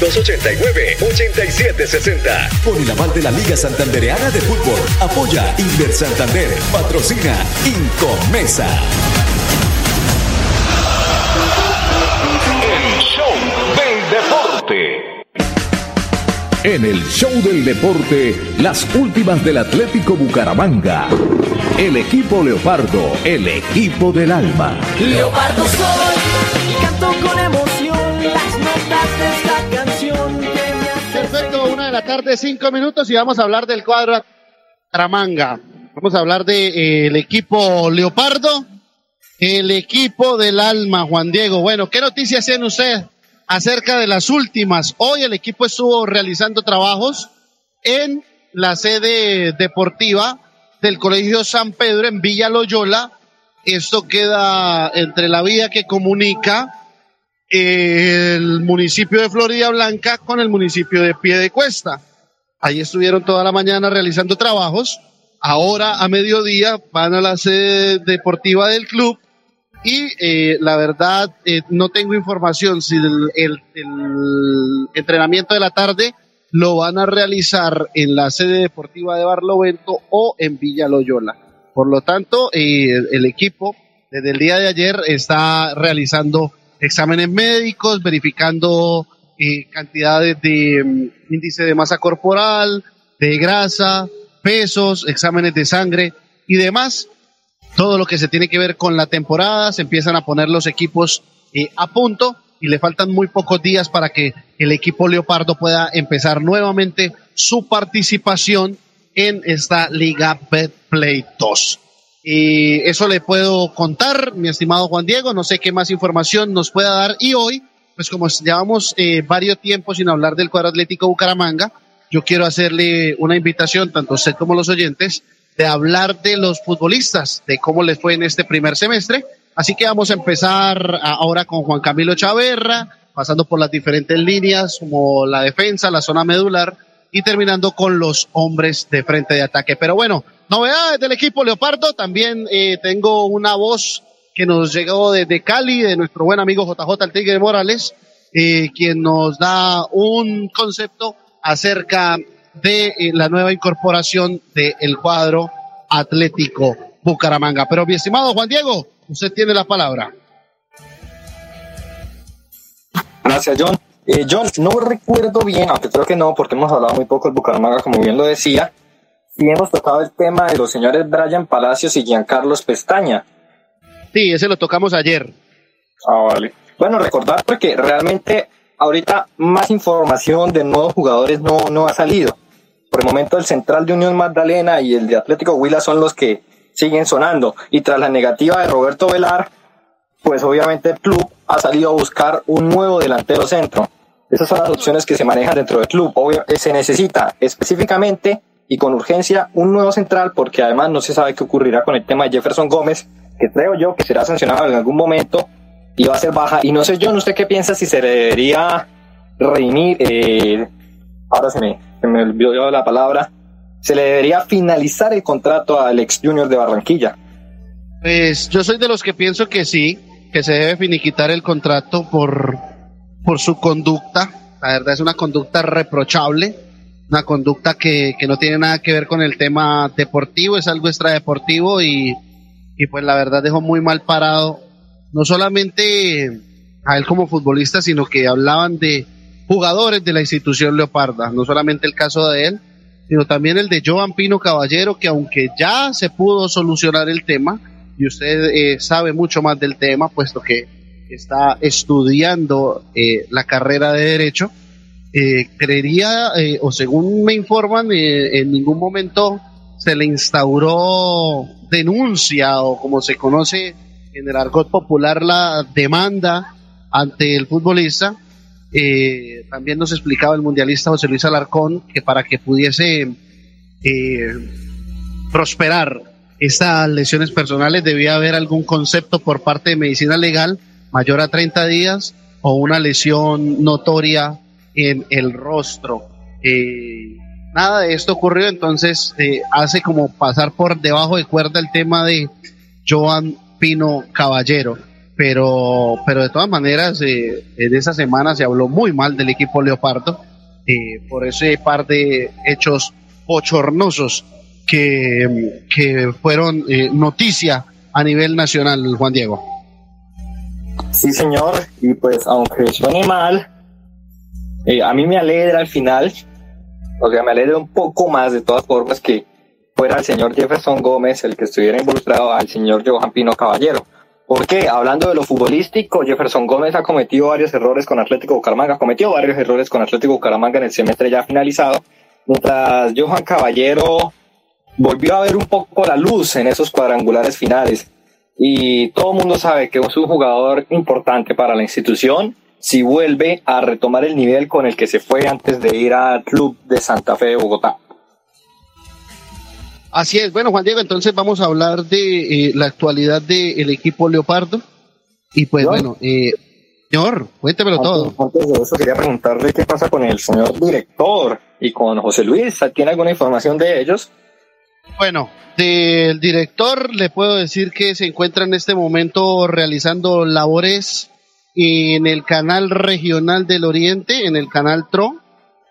310-289-8760. Con el aval de la Liga Santandereana de Fútbol. Apoya Inver Santander. Patrocina Incomesa.
En el show del deporte, las últimas del Atlético Bucaramanga. El equipo Leopardo, el equipo del alma.
Leopardo soy, y canto con emoción las notas de esta canción que me hace
Perfecto, una de la tarde, cinco minutos y vamos a hablar del cuadro Bucaramanga. Vamos a hablar del equipo Leopardo, el equipo del alma, Juan Diego. Bueno, ¿qué noticias tiene usted acerca de las últimas? Hoy el equipo estuvo realizando trabajos en la sede deportiva del Colegio San Pedro en Villa Loyola. Esto queda entre la vía que comunica el municipio de Florida Blanca con el municipio de Piedecuesta. Ahí estuvieron toda la mañana realizando trabajos. Ahora a mediodía van a la sede deportiva del club y eh, la verdad eh, no tengo información si el, entrenamiento de la tarde lo van a realizar en la sede deportiva de Barlovento o en Villa Loyola. Por lo tanto, eh, el equipo desde el día de ayer está realizando exámenes médicos, verificando eh, cantidades de mm, índice de masa corporal, de grasa, pesos, exámenes de sangre y demás todo lo que se tiene que ver con la temporada, se empiezan a poner los equipos eh, a punto y le faltan muy pocos días para que el equipo Leopardo pueda empezar nuevamente su participación en esta Liga Betplay 2. Y eso le puedo contar, mi estimado Juan Diego, no sé qué más información nos pueda dar y hoy, pues como llevamos eh, varios tiempos sin hablar del cuadro atlético Bucaramanga, yo quiero hacerle una invitación, tanto a usted como a los oyentes, de hablar de los futbolistas, de cómo les fue en este primer semestre. Así que vamos a empezar ahora con Juan Camilo Chaverra, pasando por las diferentes líneas como la defensa, la zona medular y terminando con los hombres de frente de ataque. Pero bueno, novedades del equipo Leopardo. También eh, tengo una voz que nos llegó desde Cali, de nuestro buen amigo JJ El Tigre Morales, eh, quien nos da un concepto acerca de eh, la nueva incorporación del cuadro Atlético Bucaramanga. Pero mi estimado Juan Diego, usted tiene la palabra.
Gracias, John. Eh, John, no recuerdo bien, aunque creo que no, porque hemos hablado muy poco de Bucaramanga, como bien lo decía, y hemos tocado el tema de los señores Brian Palacios y Giancarlos Pestaña.
Sí, ese lo tocamos ayer.
Ah, vale. Bueno, recordar porque realmente ahorita más información de nuevos jugadores no, no ha salido. Por el momento el central de Unión Magdalena y el de Atlético Huila son los que siguen sonando. Y tras la negativa de Roberto Velar, pues obviamente el club ha salido a buscar un nuevo delantero centro. Esas son las opciones que se manejan dentro del club. Obvio, eh, se necesita específicamente y con urgencia un nuevo central porque además no se sabe qué ocurrirá con el tema de Jefferson Gómez, que creo yo que será sancionado en algún momento y va a ser baja. Y no sé yo, ¿usted qué piensa si se debería redimir? eh, ahora se me, se me olvidó la palabra. Se le debería finalizar el contrato al ex Junior de Barranquilla.
Pues yo soy de los que pienso que sí, que se debe finiquitar el contrato por, por su conducta. La verdad es una conducta reprochable, una conducta que, que no tiene nada que ver con el tema deportivo, es algo extradeportivo y, y pues la verdad dejó muy mal parado, no solamente a él como futbolista, sino que hablaban de jugadores de la institución Leoparda, no solamente el caso de él, sino también el de Joan Pino Caballero, que aunque ya se pudo solucionar el tema, y usted eh, sabe mucho más del tema, puesto que está estudiando eh, la carrera de Derecho, eh, creería, eh, o según me informan, en ningún momento se le instauró denuncia o como se conoce en el argot popular la demanda ante el futbolista. Eh, también nos explicaba el mundialista José Luis Alarcón que para que pudiese eh, prosperar estas lesiones personales debía haber algún concepto por parte de medicina legal mayor a 30 días o una lesión notoria en el rostro. Eh, nada de esto ocurrió, entonces eh, hace como pasar por debajo de cuerda el tema de Joan Pino Caballero. Pero, pero de todas maneras, eh, en esa semana se habló muy mal del equipo Leopardo eh, por ese par de hechos bochornosos que, que fueron eh, noticia a nivel nacional, Juan Diego.
Sí, señor, y pues aunque suene mal, eh, a mí me alegra al final O sea, me alegra un poco más de todas formas que fuera el señor Jefferson Gómez el que estuviera involucrado al señor Johan Pino Caballero. Porque hablando de lo futbolístico, Jefferson Gómez ha cometido varios errores con Atlético Bucaramanga, cometió varios errores con Atlético Bucaramanga en el semestre ya finalizado, mientras Johan Caballero volvió a ver un poco la luz en esos cuadrangulares finales. Y todo el mundo sabe que es un jugador importante para la institución si vuelve a retomar el nivel con el que se fue antes de ir al club de Santa Fe de Bogotá.
Así es. Bueno, Juan Diego, entonces vamos a hablar de eh, la actualidad del equipo Leopardo. Y pues bueno, eh, señor, cuéntemelo todo.
Antes de eso quería preguntarle qué pasa con el señor director y con José Luis. ¿Tiene alguna información de ellos?
Bueno, del director le puedo decir que se encuentra en este momento realizando labores en el canal regional del Oriente, en el canal TRO.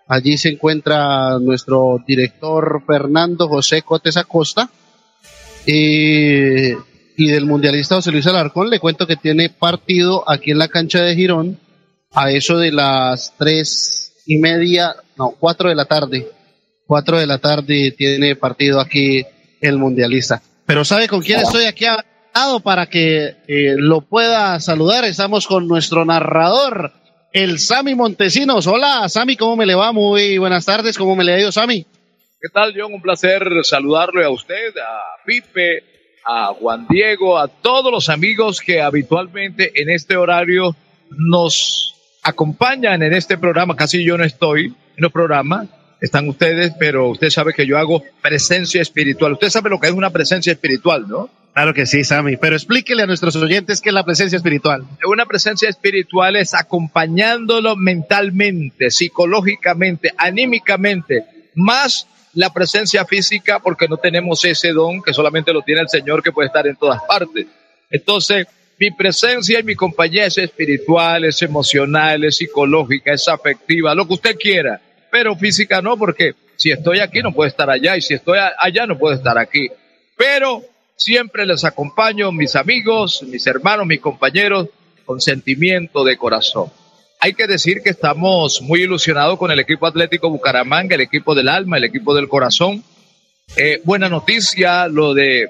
Allí se encuentra nuestro director Fernando José Cotes Acosta. Y del mundialista José Luis Alarcón, le cuento que tiene partido aquí en la cancha de Girón a eso de las tres y media, no, cuatro de la tarde. Cuatro de la tarde tiene partido aquí el mundialista. Pero ¿sabe con quién estoy aquí hablado para que eh, lo pueda saludar? Estamos con nuestro narrador, el Sami Montesinos. Hola, Sami, ¿cómo me le va? Muy buenas tardes, ¿cómo me le ha ido, Sami?
¿Qué tal, John? Un placer saludarle a usted, a Pipe, a Juan Diego, a todos los amigos que habitualmente en este horario nos acompañan en este programa. Casi yo no estoy en el programa, están ustedes, pero usted sabe que yo hago presencia espiritual. Usted sabe lo que es una presencia espiritual, ¿no?
Claro que sí, Sami, pero explíquele a nuestros oyentes qué es la presencia espiritual.
Una presencia espiritual es acompañándolo mentalmente, psicológicamente, anímicamente, más la presencia física porque no tenemos ese don que solamente lo tiene el Señor que puede estar en todas partes. Entonces, mi presencia y mi compañía es espiritual, es emocional, es psicológica, es afectiva, lo que usted quiera, pero física no, porque si estoy aquí no puedo estar allá y si estoy allá no puedo estar aquí. Pero siempre les acompaño, mis amigos, mis hermanos, mis compañeros, con sentimiento de corazón. Hay que decir que estamos muy ilusionados con el equipo Atlético Bucaramanga, el equipo del alma, el equipo del corazón. Eh, buena noticia lo de eh,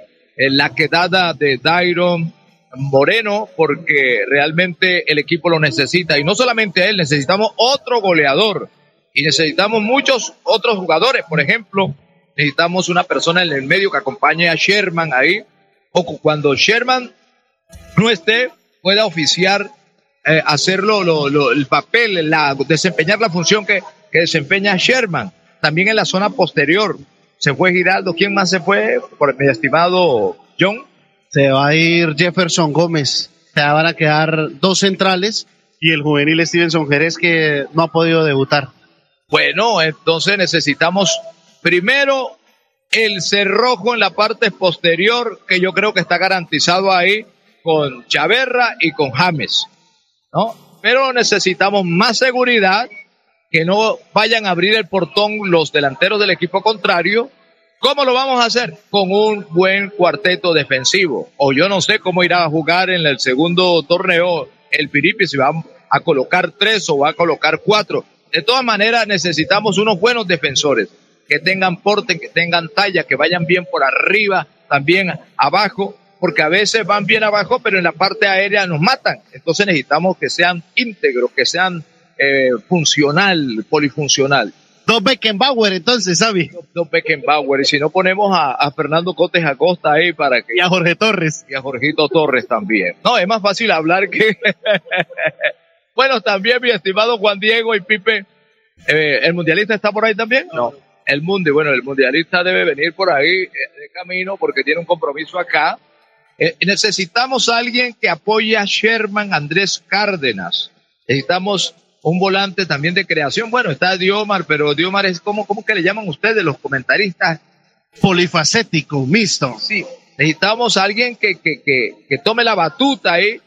la quedada de Dairon Moreno, porque realmente el equipo lo necesita. Y no solamente él, necesitamos otro goleador. Y necesitamos muchos otros jugadores. Por ejemplo, necesitamos una persona en el medio que acompañe a Sherman ahí. O cuando Sherman no esté, pueda oficiar eh, hacerlo lo, el papel, la, desempeñar la función que, que, desempeña Sherman. También en la zona posterior se fue Giraldo. ¿Quién más se fue? Por mi estimado John.
Se va a ir Jefferson Gómez. Se van a quedar dos centrales y el juvenil Stevenson Jerez que no ha podido debutar.
Bueno, entonces necesitamos primero el cerrojo en la parte posterior, que yo creo que está garantizado ahí con Chaverra y con James. ¿no? Pero necesitamos más seguridad, que no vayan a abrir el portón los delanteros del equipo contrario. ¿Cómo lo vamos a hacer? Con un buen cuarteto defensivo. O yo no sé cómo irá a jugar en el segundo torneo el Piripi, si va a colocar tres o va a colocar cuatro. De todas maneras, necesitamos unos buenos defensores que tengan porte, que tengan talla, que vayan bien por arriba, también abajo, porque a veces van bien abajo, pero en la parte aérea nos matan. Entonces necesitamos que sean íntegros, que sean eh, funcional, polifuncional.
Dos Beckenbauer, entonces, ¿sabes?
Dos Beckenbauer. Y si no ponemos a, a, Fernando Cotes Acosta ahí para que.
Y a Jorge Torres.
Y a Jorgito Torres también. No, es más fácil hablar que. bueno, también mi estimado Juan Diego y Pipe. Eh, ¿El mundialista está por ahí también? No. El mundo, bueno, el mundialista debe venir por ahí eh, de camino porque tiene un compromiso acá eh, necesitamos a alguien que apoye a Sherman Andrés Cárdenas. Necesitamos un volante también de creación. Bueno, está Diomar, pero Diomar es como, ¿cómo que le llaman ustedes los comentaristas?
Polifacético, mixto.
Sí, necesitamos a alguien que, que, que, que tome la batuta ahí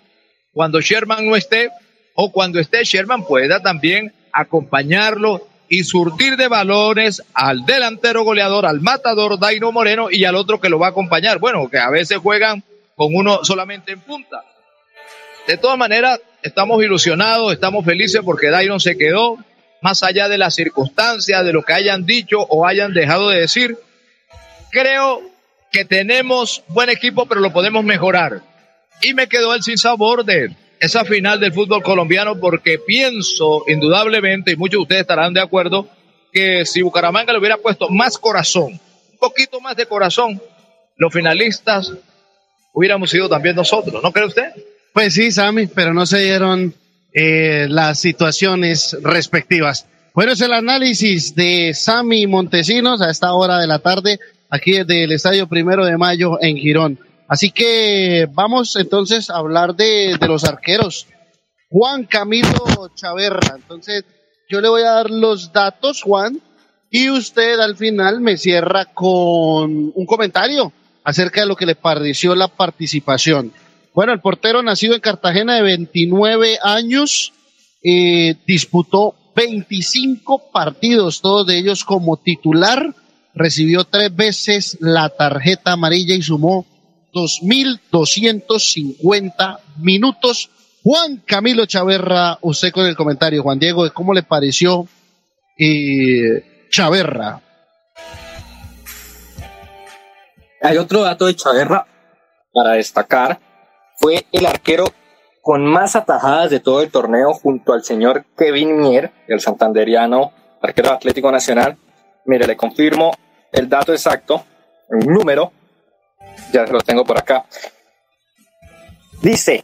cuando Sherman no esté o cuando esté Sherman pueda también acompañarlo y surtir de valores al delantero goleador, al matador Daino Moreno y al otro que lo va a acompañar. Bueno, que a veces juegan con uno solamente en punta. De todas maneras, estamos ilusionados, estamos felices porque Dairon se quedó. más allá de las circunstancias, de lo que hayan dicho o hayan dejado de decir, creo que tenemos buen equipo, pero lo podemos mejorar. Y me quedó el sinsabor de esa final del fútbol colombiano porque pienso indudablemente, y muchos de ustedes estarán de acuerdo, que si Bucaramanga le hubiera puesto más corazón, un poquito más de corazón, los finalistas hubiéramos sido también nosotros, ¿no cree usted?
Pues sí, Sammy, pero no se dieron eh, las situaciones respectivas. Bueno, es el análisis de Sammy Montesinos a esta hora de la tarde, aquí desde el Estadio Primero de Mayo en Girón. Así que vamos entonces a hablar de, de los arqueros. Juan Camilo Chaverra. Entonces, yo le voy a dar los datos, Juan, y usted al final me cierra con un comentario acerca de lo que le pareció la participación. Bueno, el portero nacido en Cartagena de 29 años, eh, disputó 25 partidos, todos de ellos como titular, recibió tres veces la tarjeta amarilla y sumó 2.250 minutos. Juan Camilo Chaverra, usted con el comentario, Juan Diego, ¿cómo le pareció eh, Chaverra?
Hay otro dato de Chaverra para destacar. Fue el arquero con más atajadas de todo el torneo junto al señor Kevin Mier, el santanderiano arquero Atlético Nacional. Mire, le confirmo el dato exacto, el número, ya lo tengo por acá. Dice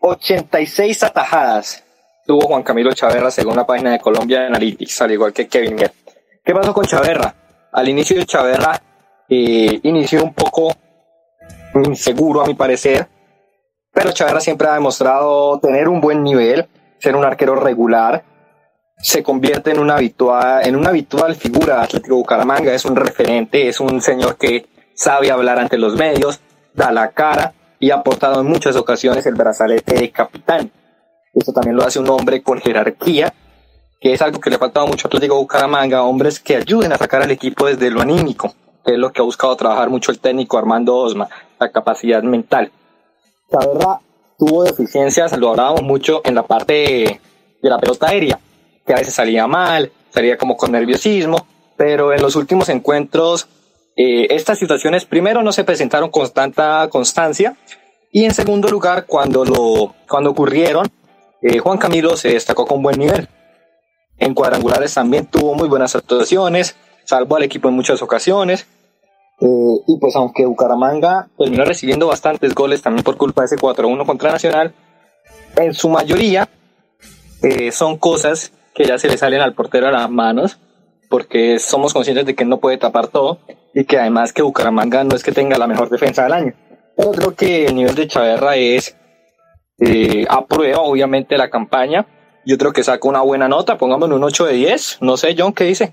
86 atajadas tuvo Juan Camilo Chaverra según la página de Colombia Analytics, al igual que Kevin Mier. ¿Qué pasó con Chaverra? Al inicio de Chaverra eh, inició un poco inseguro a mi parecer, pero Chaverra siempre ha demostrado tener un buen nivel, ser un arquero regular, se convierte en una habitual, en una habitual figura de Atlético Bucaramanga, es un referente, es un señor que sabe hablar ante los medios, da la cara y ha aportado en muchas ocasiones el brazalete de capitán. Esto también lo hace un hombre con jerarquía, que es algo que le ha faltado mucho a Atlético Bucaramanga, hombres que ayuden a sacar al equipo desde lo anímico, que es lo que ha buscado trabajar mucho el técnico Armando Osma, la capacidad mental. La verdad, tuvo deficiencias, lo hablábamos mucho en la parte de la pelota aérea, que a veces salía mal, salía como con nerviosismo, pero en los últimos encuentros eh, estas situaciones primero no se presentaron con tanta constancia. Y en segundo lugar cuando lo cuando ocurrieron eh, Juan Camilo se destacó con buen nivel. En cuadrangulares también tuvo muy buenas actuaciones salvó al equipo en muchas ocasiones. Eh, y pues aunque Bucaramanga terminó recibiendo bastantes goles también por culpa de ese 4-1 contra Nacional en su mayoría son cosas que ya se le salen al portero a las manos porque somos conscientes de que no puede tapar todo y que además que Bucaramanga no es que tenga la mejor defensa del año. Pero creo que el nivel de Chaverra es eh, aprueba obviamente la campaña. Yo creo que saca una buena nota, pongámosle un 8 de 10. No sé, John, ¿qué dice?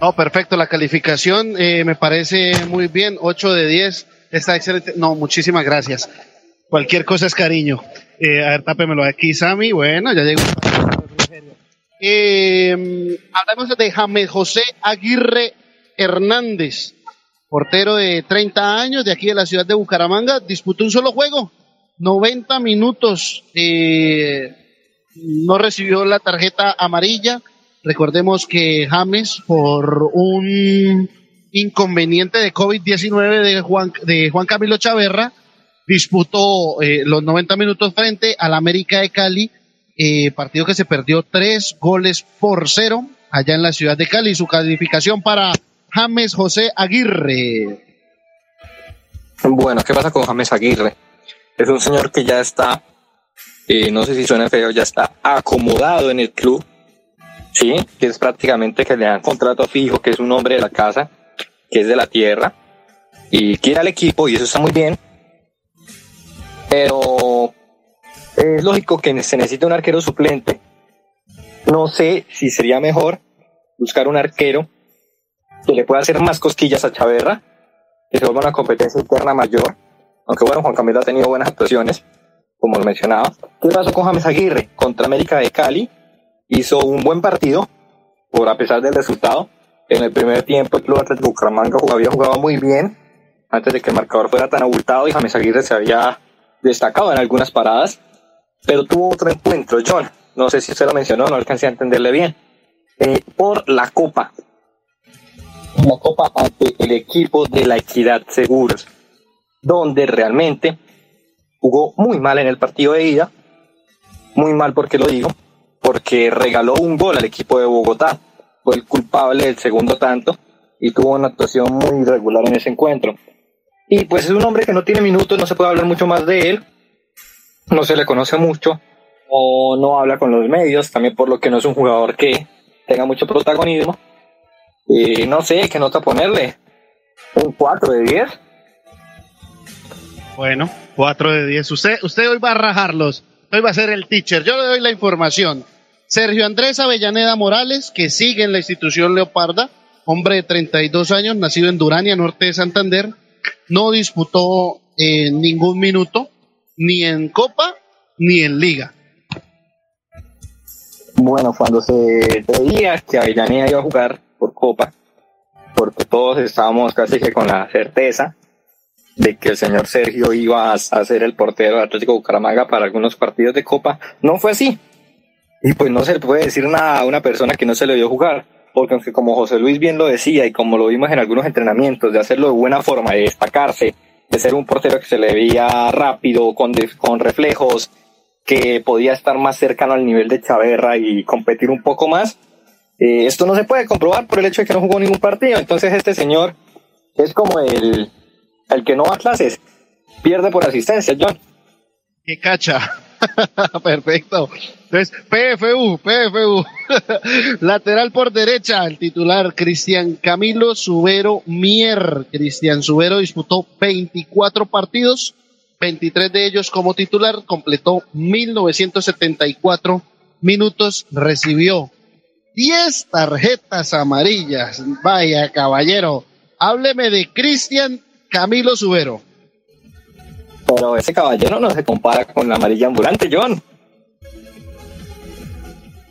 No, perfecto, la calificación eh, me parece muy bien, 8 de 10, está excelente. No, muchísimas gracias. Cualquier cosa es cariño. Eh, a ver, tápemelo aquí, Sammy. Bueno, ya llegó. Eh, hablamos de James José Aguirre Hernández, portero de 30 años de aquí de la ciudad de Bucaramanga, disputó un solo juego, 90 minutos, eh, no recibió la tarjeta amarilla. Recordemos que James, por un inconveniente de COVID-19 de Juan, de Juan Camilo Chaverra, disputó eh, los 90 minutos frente al América de Cali eh, partido que se perdió tres goles por cero allá en la ciudad de Cali. Su calificación para James José Aguirre.
Bueno, ¿qué pasa con James Aguirre? Es un señor que ya está, eh, no sé si suena feo, ya está acomodado en el club, ¿sí? Que es prácticamente que le dan contrato fijo, que es un hombre de la casa, que es de la tierra, y quiere al equipo, y eso está muy bien. Pero es lógico que se necesita un arquero suplente. No sé si sería mejor buscar un arquero que le pueda hacer más cosquillas a Chaverra, que se vuelva una competencia interna mayor. Aunque bueno, Juan Camilo ha tenido buenas actuaciones, como lo mencionaba. ¿Qué pasó con James Aguirre? Contra América de Cali hizo un buen partido, por a pesar del resultado. En el primer tiempo el Club Atlético Bucaramanga había jugado muy bien, antes de que el marcador fuera tan abultado y James Aguirre se había destacado en algunas paradas pero tuvo otro encuentro, John. No sé si usted lo mencionó, no alcancé a entenderle bien. eh, por la Copa. La Copa ante el equipo de la Equidad Seguros, donde realmente jugó muy mal en el partido de ida. Muy mal porque lo digo, porque regaló un gol al equipo de Bogotá. Fue el culpable del segundo tanto y tuvo una actuación muy irregular en ese encuentro. Y pues es un hombre que no tiene minutos, no se puede hablar mucho más de él, no se le conoce mucho, o no habla con los medios, también por lo que no es un jugador que tenga mucho protagonismo. Y no sé qué nota ponerle. Un 4 de 10.
Bueno, 4 de 10. Usted, usted hoy va a rajarlos. Hoy va a ser el teacher. Yo le doy la información. Sergio Andrés Avellaneda Morales, que sigue en la institución Leoparda, hombre de 32 años, nacido en Durania, norte de Santander, no disputó eh, ningún minuto, ni en Copa, ni en Liga.
Bueno, cuando se veía que Avellaneda iba a jugar por Copa, porque todos estábamos casi que con la certeza de que el señor Sergio iba a ser el portero de Atlético Bucaramanga para algunos partidos de Copa, no fue así. Y pues no se puede decir nada a una persona que no se le dio jugar, porque aunque como José Luis bien lo decía y como lo vimos en algunos entrenamientos, de hacerlo de buena forma, de destacarse, de ser un portero que se le veía rápido, con, con reflejos, que podía estar más cercano al nivel de Chaverra y competir un poco más, eh, esto no se puede comprobar por el hecho de que no jugó ningún partido. Entonces este señor es como el, el que no va a clases, pierde por asistencia, John.
¡Qué cacha! Perfecto. Entonces, PFU, PFU. Lateral por derecha, el titular Cristian Camilo Subero Mier. Cristian Subero disputó 24 partidos, 23 de ellos como titular, completó 1974 minutos, recibió 10 tarjetas amarillas. Vaya, caballero. Hábleme de Cristian Camilo Subero.
Pero ese caballero no se compara con la amarilla ambulante, John.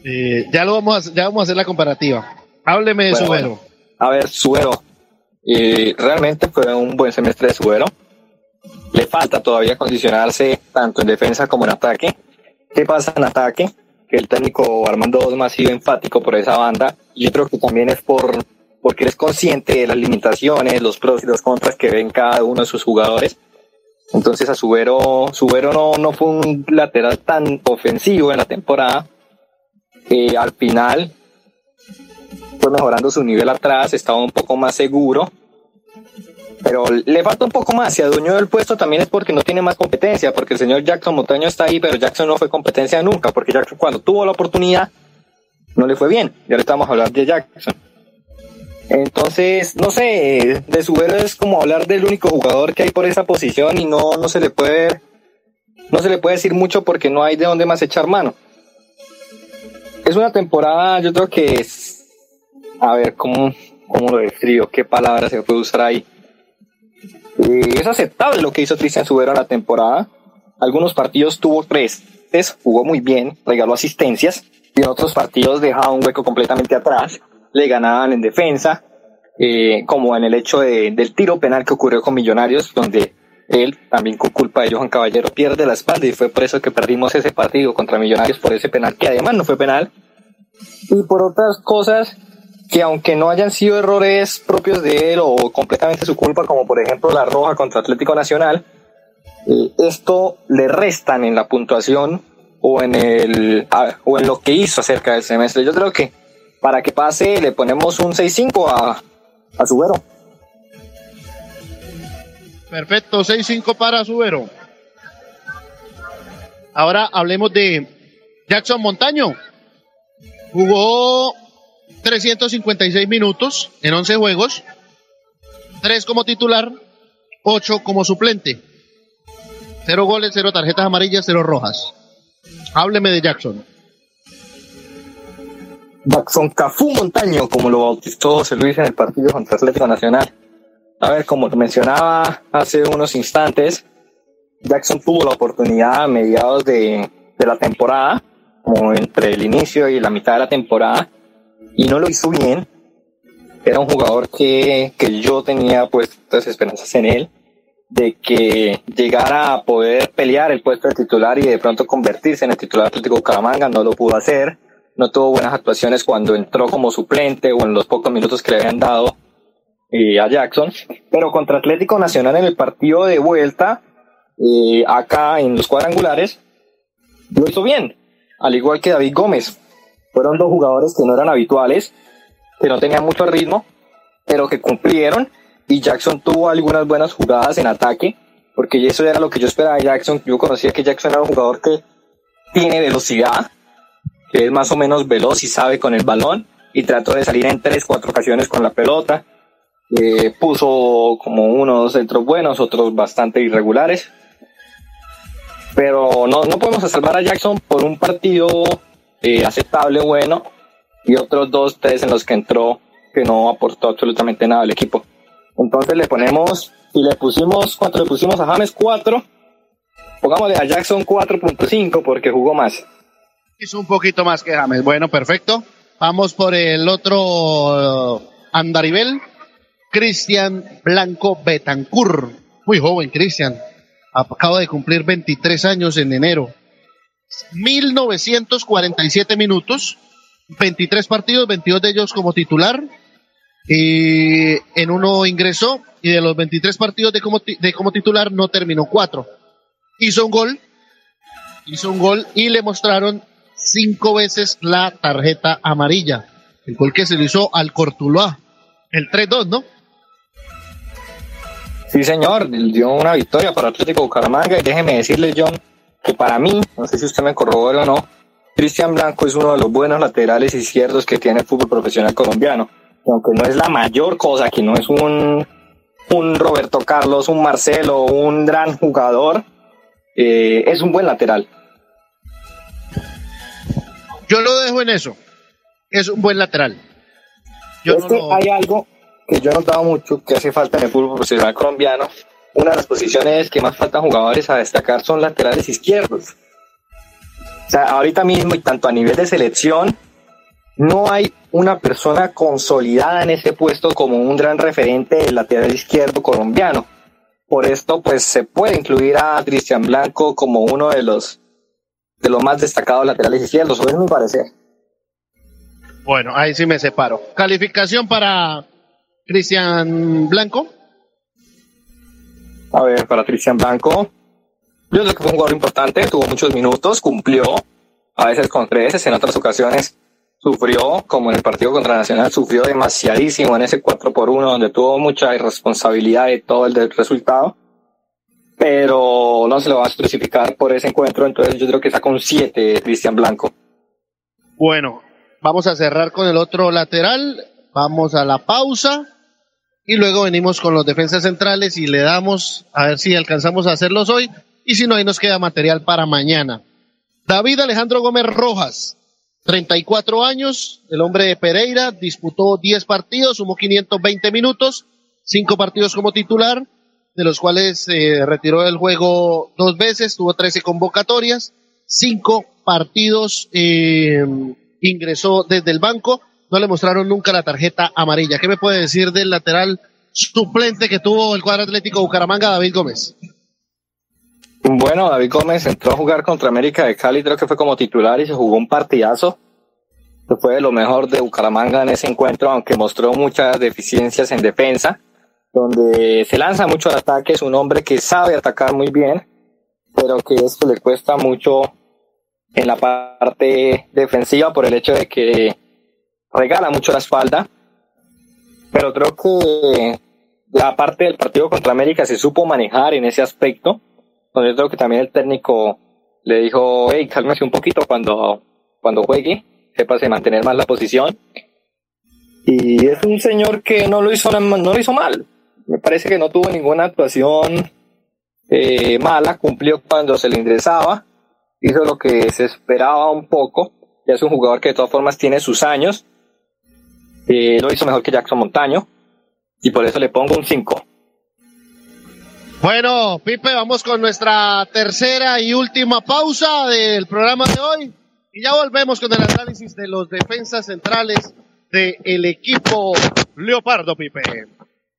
Eh, ya lo vamos a, ya vamos a hacer la comparativa. Hábleme de
Bueno, bueno. A ver, Suero. eh, realmente fue un buen semestre de Suero. Le falta todavía condicionarse tanto en defensa como en ataque. ¿Qué pasa en ataque? Que el técnico Armando Osma ha sido enfático por esa banda. Y yo creo que también es por porque es consciente de las limitaciones, los pros y los contras que ven cada uno de sus jugadores. Entonces a Subero, Subero no, no fue un lateral tan ofensivo en la temporada. Eh, al final fue mejorando su nivel atrás, estaba un poco más seguro. Pero le falta un poco más. Si adueñó del puesto también es porque no tiene más competencia, porque el señor Jackson Montaño está ahí, pero Jackson no fue competencia nunca, porque Jackson cuando tuvo la oportunidad no le fue bien. Y ahora estamos hablando de Jackson. Entonces, no sé, de Subero es como hablar del único jugador que hay por esa posición y no, no se le puede no se le puede decir mucho porque no hay de dónde más echar mano. Es una temporada, yo creo que es, a ver, ¿cómo, cómo lo describo? ¿Qué palabra se puede usar ahí? Eh, es aceptable lo que hizo Cristian Subero en la temporada. Algunos partidos tuvo tres, jugó muy bien, regaló asistencias, y en otros partidos dejaba un hueco completamente atrás, le ganaban en defensa, eh, como en el hecho de- del tiro penal que ocurrió con Millonarios, donde él, también con culpa de Johan Caballero, pierde la espalda y fue por eso que perdimos ese partido contra Millonarios por ese penal, que además no fue penal, y por otras cosas que aunque no hayan sido errores propios de él o completamente su culpa, como por ejemplo la roja contra Atlético Nacional, eh, esto le restan en la puntuación o en el a- o en lo que hizo acerca del semestre. Yo creo que para que pase le ponemos un 6-5 a, a Subero.
Perfecto, 6-5 para Subero. Ahora hablemos de Jackson Montaño. Jugó 356 minutos en 11 juegos, 3 como titular, 8 como suplente. 0 goles, 0 tarjetas amarillas, 0 rojas. Hábleme de Jackson.
Jackson Cafú Montaño, como lo bautizó José Luis en el partido contra Atlético Nacional. A ver, como mencionaba hace unos instantes, Jackson tuvo la oportunidad a mediados de, de la temporada, como entre el inicio y la mitad de la temporada, y no lo hizo bien. Era un jugador que, que yo tenía puestas esperanzas en él, de que llegara a poder pelear el puesto de titular y de pronto convertirse en el titular Atlético Bucaramanga, no lo pudo hacer no tuvo buenas actuaciones cuando entró como suplente o en los pocos minutos que le habían dado eh, a Jackson. Pero contra Atlético Nacional en el partido de vuelta, eh, acá en los cuadrangulares, lo hizo bien, al igual que David Gómez. Fueron dos jugadores que no eran habituales, que no tenían mucho ritmo, pero que cumplieron. Y Jackson tuvo algunas buenas jugadas en ataque, porque eso era lo que yo esperaba de Jackson. Yo conocía que Jackson era un jugador que tiene velocidad, que es más o menos veloz y sabe con el balón, y trató de salir en tres, cuatro ocasiones con la pelota. Eh, puso como unos centros buenos, otros bastante irregulares. Pero no, no podemos salvar a Jackson por un partido eh, aceptable, bueno, y otros dos, tres en los que entró que no aportó absolutamente nada al equipo. Entonces le ponemos, y le pusimos, ¿cuánto le pusimos a James? 4. Pongámosle a Jackson 4.5 porque jugó más.
Hizo un poquito más que James. Bueno, perfecto. Vamos por el otro uh, andarivel. Cristian Blanco Betancur. Muy joven, Cristian. Acaba de cumplir 23 años en enero. 1947 minutos, 23 partidos, 22 de ellos como titular. Y en uno ingresó y de los 23 partidos de como, de como titular no terminó cuatro. Hizo un gol, hizo un gol y le mostraron cinco veces la tarjeta amarilla. El gol que se le hizo al Cortuloa. El 3-2, ¿no?
Sí, señor, dio una victoria para Atlético Bucaramanga y déjeme decirle, John, que para mí, no sé si usted me corrobora o no, Cristian Blanco es uno de los buenos laterales izquierdos que tiene el fútbol profesional colombiano. Aunque no es la mayor cosa, que no es un, un Roberto Carlos, un Marcelo, un gran jugador, eh, es un buen lateral.
Yo lo dejo en eso. Es un buen lateral.
Yo es que hay algo que yo he notado mucho que hace falta en el fútbol profesional colombiano. Una de las posiciones que más faltan jugadores a destacar son laterales izquierdos. O sea, ahorita mismo y tanto a nivel de selección, no hay una persona consolidada en ese puesto como un gran referente del lateral izquierdo colombiano. Por esto, pues se puede incluir a Cristian Blanco como uno de los de los más destacados laterales izquierdos, o es mi parecer.
Bueno, ahí sí me separo. Calificación para Cristian Blanco.
A ver, para Cristian Blanco, yo creo que fue un jugador importante, tuvo muchos minutos, cumplió, a veces con creces, en otras ocasiones sufrió, como en el partido contra Nacional, sufrió demasiadísimo en ese 4 por 1 donde tuvo mucha irresponsabilidad de todo el resultado. Pero no se lo va a especificar por ese encuentro, entonces yo creo que saca un 7 Cristian Blanco.
Bueno, vamos a cerrar con el otro lateral, vamos a la pausa y luego venimos con los defensas centrales y le damos a ver si alcanzamos a hacerlos hoy y si no, ahí nos queda material para mañana. David Alejandro Gómez Rojas, 34 años, el hombre de Pereira, disputó 10 partidos, sumó 520 minutos, 5 partidos como titular, de los cuales eh, retiró del juego dos veces, tuvo 13 convocatorias, 5 partidos eh, ingresó desde el banco, no le mostraron nunca la tarjeta amarilla. ¿Qué me puede decir del lateral suplente que tuvo el cuadro atlético Bucaramanga, David Gómez?
Bueno, David Gómez entró a jugar contra América de Cali, creo que fue como titular y se jugó un partidazo. Se fue de lo mejor de Bucaramanga en ese encuentro, aunque mostró muchas deficiencias en defensa, donde se lanza mucho al ataque, es un hombre que sabe atacar muy bien, pero que esto le cuesta mucho en la parte defensiva por el hecho de que regala mucho la espalda. Pero creo que la parte del partido contra América se supo manejar en ese aspecto yo creo que también el técnico le dijo, hey, cálmese un poquito cuando, cuando juegue, de mantener más la posición. Y es un señor que no lo hizo, no lo hizo mal. Me parece que no tuvo ninguna actuación eh, mala, cumplió cuando se le ingresaba, hizo lo que se esperaba un poco. Ya es un jugador que de todas formas tiene sus años. Eh, lo hizo mejor que Jackson Montaño. Y por eso le pongo un 5.
Bueno, Pipe, vamos con nuestra tercera y última pausa del programa de hoy. Y ya volvemos con el análisis de los defensas centrales del equipo Leopardo, Pipe.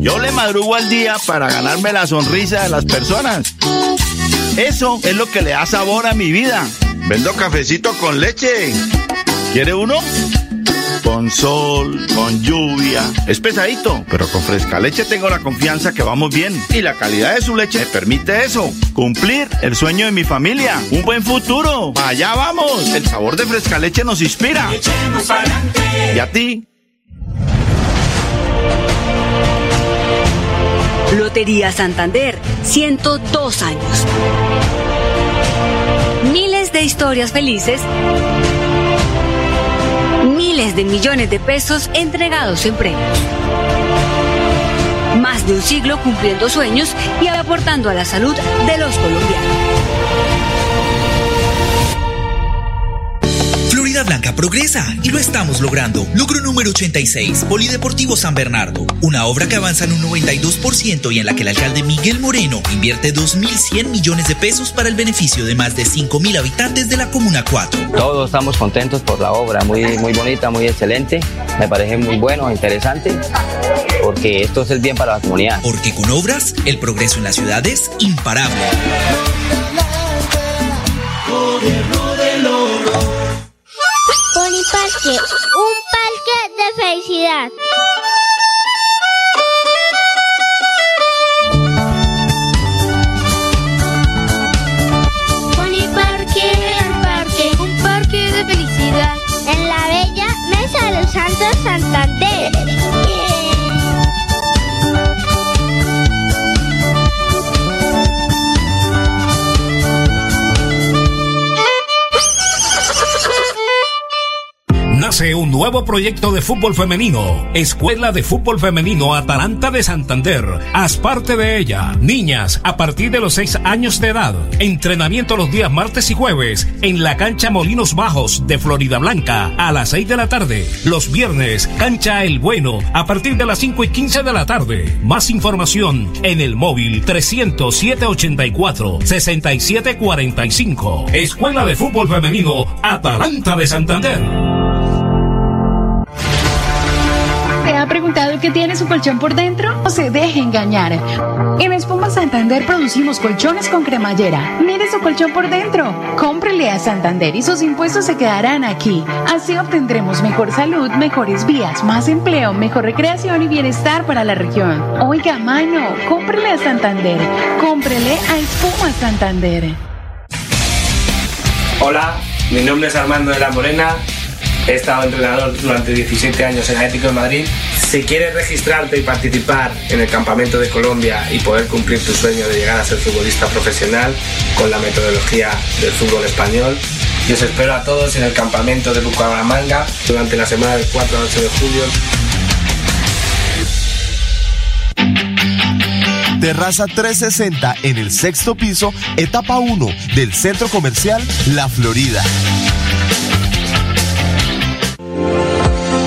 Yo le madrugo al día para ganarme la sonrisa de las personas. Eso es lo que le da sabor a mi vida. Vendo cafecito con leche. ¿Quiere uno? Con sol, con lluvia. Es pesadito, pero con fresca leche tengo la confianza que vamos bien. Y la calidad de su leche me permite eso. Cumplir el sueño de mi familia. Un buen futuro. Allá vamos. El sabor de fresca leche nos inspira. ¿Y a ti?
Lotería Santander, 102 años. Miles de historias felices. Miles de millones de pesos entregados en premios. Más de un siglo cumpliendo sueños y aportando a la salud de los colombianos.
Florida Blanca progresa y lo estamos logrando. Logro número 86, Polideportivo San Bernardo. Una obra que avanza en un 92% y en la que el alcalde Miguel Moreno invierte 2.100 millones de pesos para el beneficio de más de 5.000 habitantes de la Comuna 4.
Todos estamos contentos por la obra, muy, muy bonita, muy excelente. Me parece muy bueno, interesante, porque esto es el bien para la comunidad.
Porque con obras, el progreso en la ciudad es imparable.
Parque, un parque de felicidad. Pony Parque, un parque, un parque de felicidad. En la bella Mesa de los Santos Santander.
Nace un nuevo proyecto de fútbol femenino, Escuela de Fútbol Femenino Atalanta de Santander. Haz parte de ella, niñas a partir de los 6 años de edad. Entrenamiento los días martes y jueves en la cancha Molinos Bajos de Florida Blanca a las 6 de la tarde. Los viernes, cancha El Bueno a partir de las 5 y 15 de la tarde. Más información en el móvil 307 84 67 45. Escuela de Fútbol Femenino Atalanta de Santander.
Preguntado qué tiene su colchón por dentro? No se deje engañar. En Espuma Santander producimos colchones con cremallera. Mire su colchón por dentro. Cómprele a Santander y sus impuestos se quedarán aquí. Así obtendremos mejor salud, mejores vías, más empleo, mejor recreación y bienestar para la región. Oiga, mano, cómprele a Santander. Cómprele a Espuma Santander.
Hola, mi nombre es Armando de la Morena. He estado entrenador durante 17 años en Atlético de Madrid. Si quieres registrarte y participar en el campamento de Colombia y poder cumplir tu sueño de llegar a ser futbolista profesional con la metodología del fútbol español, yo os espero a todos en el campamento de Bucaramanga durante la semana del 4 al 8 de julio.
Terraza 360 en el sexto piso, etapa 1 del centro comercial La Florida.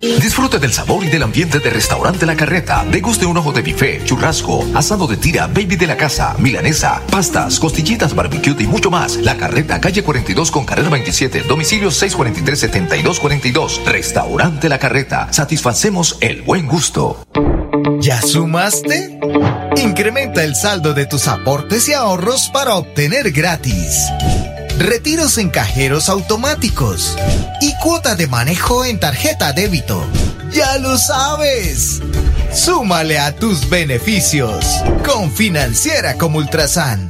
Disfrute del sabor y del ambiente de Restaurante La Carreta. Deguste un ojo de bife, churrasco, asado de tira, baby de la casa, milanesa, pastas, costillitas, barbecue y mucho más. La Carreta, calle 42 con carrera 27, domicilio 643-7242. Restaurante La Carreta. Satisfacemos el buen gusto.
¿Ya sumaste? Incrementa el saldo de tus aportes y ahorros para obtener gratis. Retiros en cajeros automáticos y cuota de manejo en tarjeta débito. Ya lo sabes. Súmale a tus beneficios con Financiera como Ultrasan.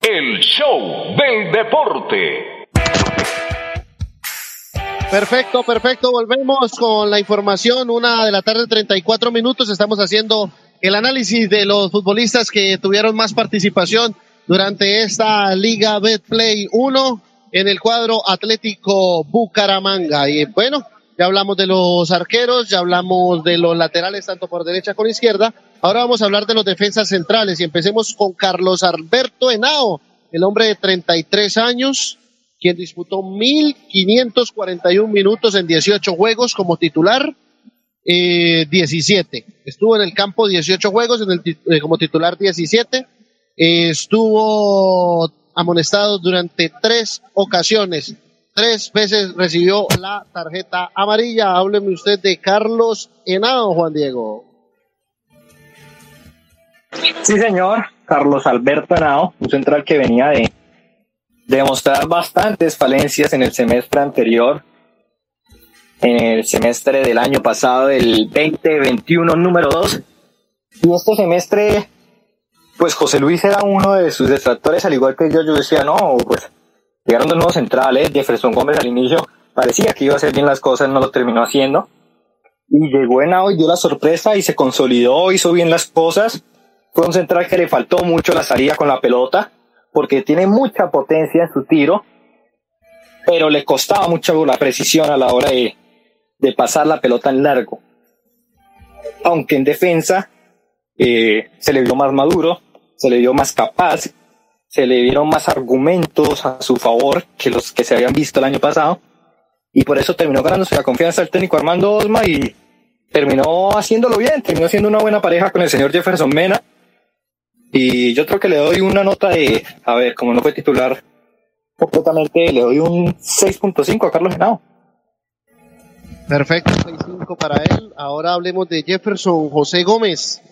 El show del deporte.
Perfecto, perfecto. Volvemos con la información. Una de la tarde, 34 minutos. Estamos haciendo el análisis de los futbolistas que tuvieron más participación durante esta Liga Betplay 1 en el cuadro Atlético Bucaramanga. Y bueno, ya hablamos de los arqueros, ya hablamos de los laterales tanto por derecha como izquierda. Ahora vamos a hablar de los defensas centrales y empecemos con Carlos Alberto Henao, el hombre de 33 años, quien disputó 1.541 minutos en 18 juegos como titular, eh, 17. Estuvo en el campo 18 juegos, en el, eh, como titular 17. Estuvo amonestado durante tres ocasiones. Tres veces recibió la tarjeta amarilla. Hábleme usted de Carlos Henao, Juan Diego.
Sí, señor. Carlos Alberto Henao, un central que venía de demostrar bastantes falencias en el semestre anterior, en el semestre del año pasado, el 2021 número 2. Y este semestre, pues José Luis era uno de sus detractores, al igual que yo, yo decía, no, pues llegaron dos nuevos centrales, Jefferson Gómez al inicio parecía que iba a hacer bien las cosas, no lo terminó haciendo. Y llegó Henao y dio la sorpresa y se consolidó, hizo bien las cosas. Fue un central que le faltó mucho la salida con la pelota, porque tiene mucha potencia en su tiro, pero le costaba mucho la precisión a la hora de, de pasar la pelota en largo. Aunque en defensa eh, se le vio más maduro, se le vio más capaz, se le dieron más argumentos a su favor que los que se habían visto el año pasado. Y por eso terminó ganándose la confianza del técnico Armando Osma y terminó haciéndolo bien, terminó siendo una buena pareja con el señor Jefferson Mena. Y yo creo que le doy una nota de, a ver, como no fue titular completamente, le doy un 6.5 a Carlos Henao.
Perfecto, 6.5 para él. Ahora hablemos de Jefferson José Gómez.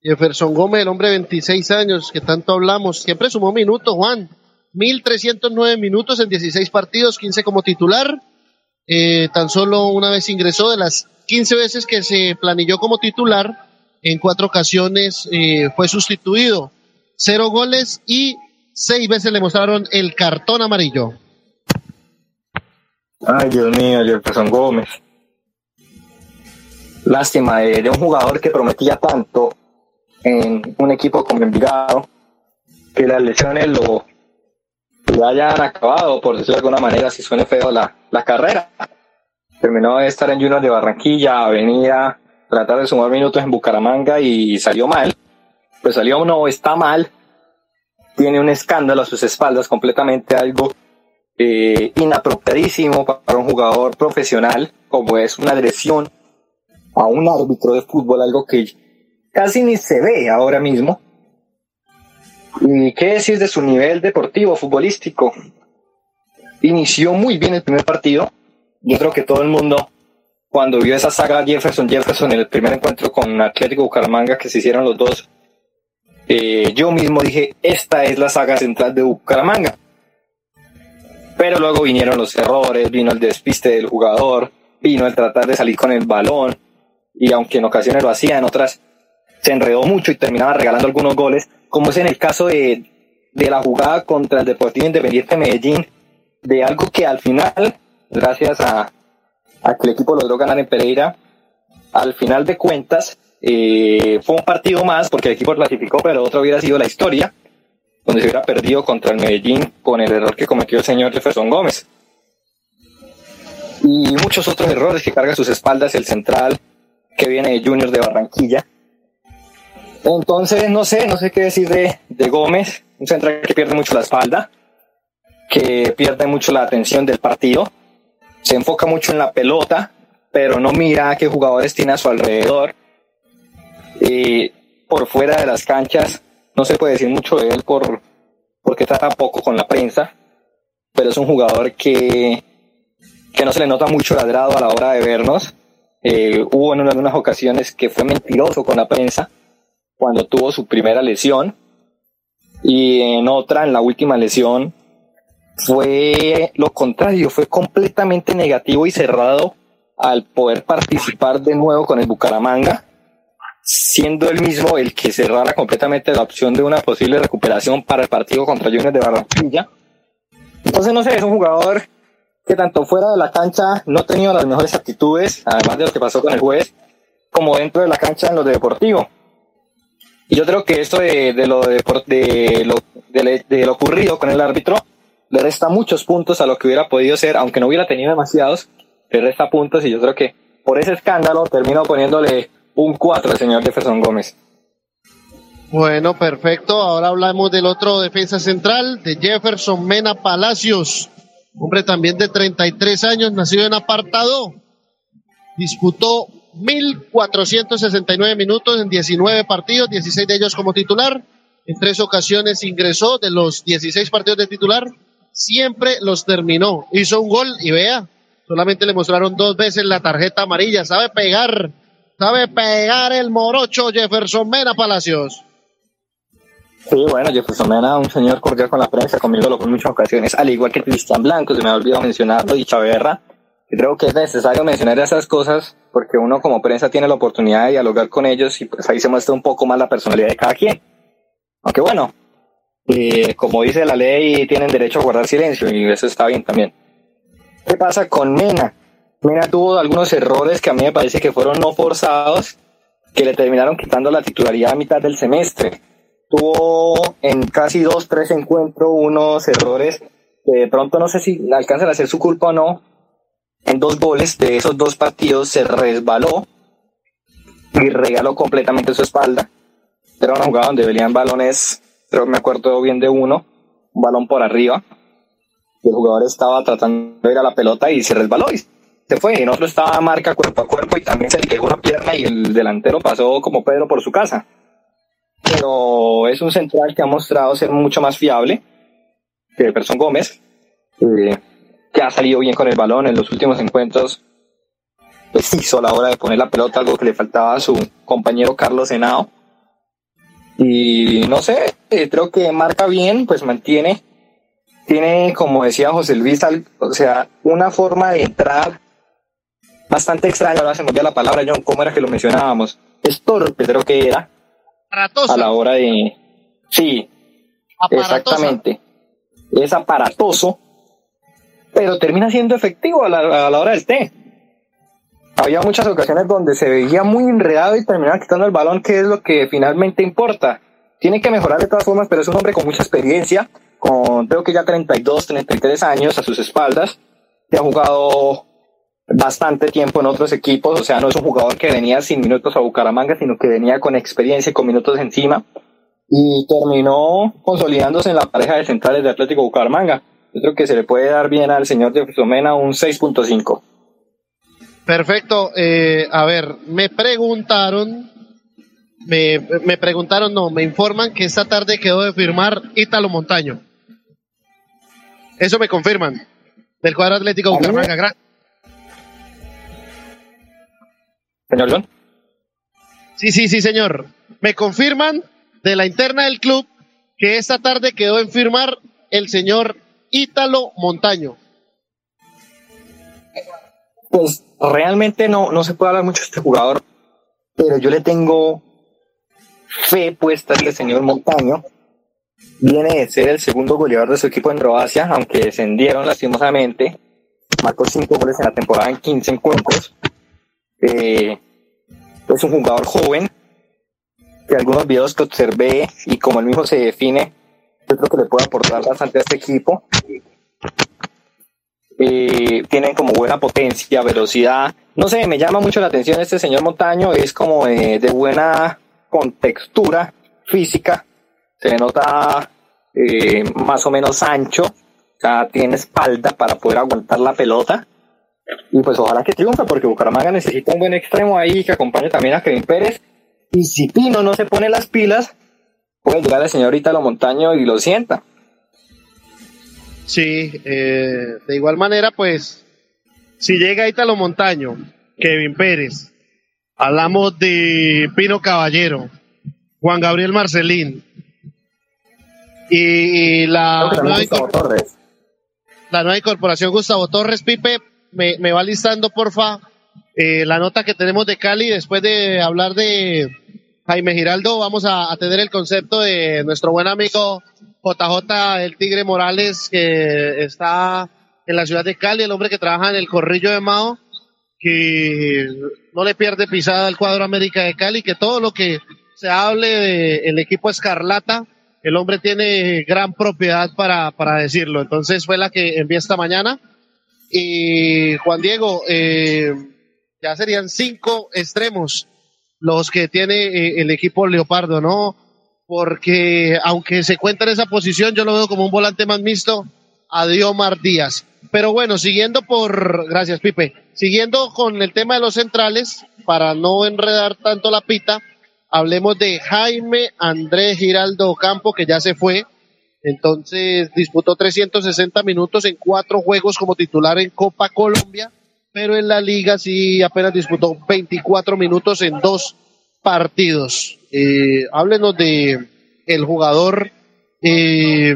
Jefferson Gómez, el hombre de 26 años que tanto hablamos, siempre sumó minutos, Juan. 1.309 minutos en 16 partidos, 15 como titular. Eh, tan solo una vez ingresó de las 15 veces que se planilló como titular, en cuatro ocasiones eh, fue sustituido. Cero goles y seis veces le mostraron el cartón amarillo.
Ay, Dios mío, Jefferson Gómez. Lástima de, un jugador que prometía tanto en un equipo como Envigado, que las lesiones lo, lo hayan acabado, por decirlo de alguna manera, si suene feo la, la carrera. Terminó de estar en Junior de Barranquilla, venía a tratar de sumar minutos en Bucaramanga y salió mal. Pues salió no, está mal. Tiene un escándalo a sus espaldas, completamente algo eh, inapropiadísimo para un jugador profesional, como es una agresión a un árbitro de fútbol, algo que casi ni se ve ahora mismo. ¿Y qué decir de su nivel deportivo, futbolístico? Inició muy bien el primer partido. Yo creo que todo el mundo, cuando vio esa saga Jefferson Jefferson en el primer encuentro con Atlético Bucaramanga que se hicieron los dos, eh, yo mismo dije, esta es la saga central de Bucaramanga. Pero luego vinieron los errores, vino el despiste del jugador, vino el tratar de salir con el balón, y aunque en ocasiones lo hacía, en otras se enredó mucho y terminaba regalando algunos goles, como es en el caso de, de la jugada contra el Deportivo Independiente Medellín, de algo que al final, gracias a, a que el equipo logró ganar en Pereira, al final de cuentas, eh, fue un partido más porque el equipo clasificó, pero otro hubiera sido la historia, donde se hubiera perdido contra el Medellín con el error que cometió el señor Jefferson Gómez. Y muchos otros errores que carga sus espaldas el central que viene de Junior de Barranquilla. Entonces, no sé, no sé qué decir de, de Gómez, un central que pierde mucho la espalda, que pierde mucho la atención del partido, se enfoca mucho en la pelota, pero no mira qué jugadores tiene a su alrededor. Y por fuera de las canchas no se puede decir mucho de él por, porque trata poco con la prensa, pero es un jugador que, que no se le nota mucho ladrado a la hora de vernos. Eh, hubo en algunas ocasiones que fue mentiroso con la prensa cuando tuvo su primera lesión y en otra, en la última lesión, fue lo contrario, fue completamente negativo y cerrado al poder participar de nuevo con el Bucaramanga, siendo él mismo el que cerrara completamente la opción de una posible recuperación para el partido contra Juniors de Barranquilla. Entonces, no sé, es un jugador que tanto fuera de la cancha no ha tenido las mejores actitudes, además de lo que pasó con el juez, como dentro de la cancha en lo de deportivo. Y yo creo que esto de, lo de, de lo de, de lo ocurrido con el árbitro, le resta muchos puntos a lo que hubiera podido ser, aunque no hubiera tenido demasiados, le resta puntos y yo creo que por ese escándalo termino poniéndole un 4 al señor Jefferson Gómez.
Bueno, perfecto. Ahora hablamos del otro defensa central, de Jefferson Mena Palacios. Hombre también de 33 años, nacido en apartado. Disputó 1.469 minutos en 19 partidos, 16 de ellos como titular. En tres ocasiones ingresó de los 16 partidos de titular. Siempre los terminó. Hizo un gol y vea, solamente le mostraron dos veces la tarjeta amarilla. Sabe pegar, sabe pegar el morocho Jefferson Mena Palacios.
Sí, bueno, Jefferson Mena, un señor cordial con la prensa, conmigo en muchas ocasiones, al igual que Cristian Blanco, se me ha olvidado mencionarlo, y Chaverra. Creo que es necesario mencionar esas cosas porque uno como prensa tiene la oportunidad de dialogar con ellos y pues ahí se muestra un poco más la personalidad de cada quien. Aunque bueno, eh, como dice la ley, tienen derecho a guardar silencio y eso está bien también. ¿Qué pasa con Mena? Mena tuvo algunos errores que a mí me parece que fueron no forzados, que le terminaron quitando la titularidad a mitad del semestre tuvo en casi dos, tres encuentros unos errores que de pronto no sé si alcanzan a ser su culpa o no. En dos goles de esos dos partidos se resbaló y regaló completamente su espalda. Era una jugada donde venían balones, pero me acuerdo bien de uno, un balón por arriba. El jugador estaba tratando de ir a la pelota y se resbaló y se fue. En otro estaba marca cuerpo a cuerpo y también se le quedó una pierna y el delantero pasó como Pedro por su casa pero es un central que ha mostrado ser mucho más fiable que Person Gómez, eh, que ha salido bien con el balón en los últimos encuentros. Pues hizo la hora de poner la pelota, algo que le faltaba a su compañero Carlos Senado. Y no sé, eh, creo que marca bien, pues mantiene, tiene, como decía José Luis, o sea, una forma de entrar bastante extraña, ahora se me olvidó la palabra, John, ¿cómo era que lo mencionábamos? Es torpe, creo que era, a la hora de... Sí, exactamente. Es aparatoso, pero termina siendo efectivo a la, hora del té. Había muchas ocasiones donde se veía muy enredado y terminaba quitando el balón, que es lo que finalmente importa. Tiene que mejorar de todas formas, pero es un hombre con mucha experiencia, con creo que ya 32, 33 años a sus espaldas, que ha jugado bastante tiempo en otros equipos, o sea, no es un jugador que venía sin minutos a Bucaramanga, sino que venía con experiencia y con minutos encima y terminó consolidándose en la pareja de centrales de Atlético Bucaramanga. Yo creo que se le puede dar bien al señor de Mena un 6.5.
Perfecto. Eh, a ver, me preguntaron, me, me preguntaron, no, me informan que esta tarde quedó de firmar Ítalo Montaño. Eso me confirman. Del cuadro Atlético Bucaramanga. Gracias.
Señor John.
Sí, sí, sí, señor. Me confirman de la interna del club que esta tarde quedó en firmar el señor Ítalo Montaño.
Pues realmente no, no se puede hablar mucho de este jugador, pero yo le tengo fe puesta en el señor Montaño. Viene de ser el segundo goleador de su equipo en Croacia, aunque descendieron lastimosamente. Marcó cinco goles en la temporada en 15 encuentros. Eh, es un jugador joven, que algunos videos que observé y como él mismo se define, yo creo que le puede aportar bastante a este equipo. Eh, tienen como buena potencia, velocidad. No sé, me llama mucho la atención este señor Montaño, es como de, buena contextura física, se nota eh, más o menos ancho, o tiene espalda para poder aguantar la pelota y pues ojalá que triunfe, porque Bucaramanga necesita un buen extremo ahí que acompañe también a Kevin Pérez. Y si Pino no se pone las pilas, puede llegar el señorita Lo Montaño y lo sienta.
Sí, eh, de igual manera, pues, si llega Italo Montaño, Kevin Pérez, hablamos de Pino Caballero, Juan Gabriel Marcelín y, la, nueva la nueva incorporación Gustavo Torres Pipe, me, me va listando, porfa, eh, la nota que tenemos de Cali. Después de hablar de Jaime Giraldo, vamos a, tener el concepto de nuestro buen amigo JJ, el Tigre Morales, que está en la ciudad de Cali, el hombre que trabaja en el Corrillo de Mao, que no le pierde pisada al cuadro América de Cali, que todo lo que se hable del equipo Escarlata el hombre tiene gran propiedad para, para decirlo. Entonces fue la que envié esta mañana. Y Juan Diego, eh, ya serían cinco extremos los que tiene eh, el equipo Leopardo, ¿no? Porque aunque se cuenta en esa posición, yo lo veo como un volante más mixto a Diomar Díaz. Pero bueno, siguiendo por, gracias Pipe, siguiendo con el tema de los centrales, para no enredar tanto la pita, hablemos de Jaime Andrés Giraldo Campo, que ya se fue. Entonces disputó 360 minutos en cuatro juegos como titular en Copa Colombia, pero en la liga sí apenas disputó 24 minutos en dos partidos. Eh, háblenos de el jugador, eh,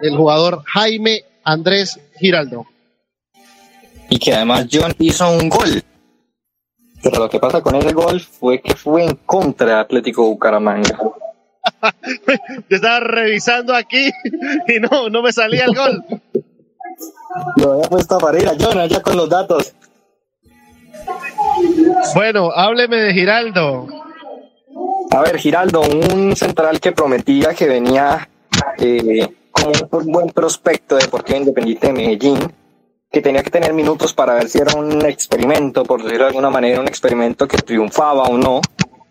el jugador Jaime Andrés Giraldo.
Y que además John hizo un gol. Pero lo que pasa con ese gol fue que fue en contra de Atlético Bucaramanga.
Yo estaba revisando aquí y no, no me salía el gol.
Lo había puesto para ir a John allá con los datos.
Bueno, hábleme de Giraldo.
A ver, Giraldo, un central que prometía que venía eh, como un buen prospecto de Deportivo Independiente de Medellín, que tenía que tener minutos para ver si era un experimento, por decirlo de alguna manera, un experimento que triunfaba o no,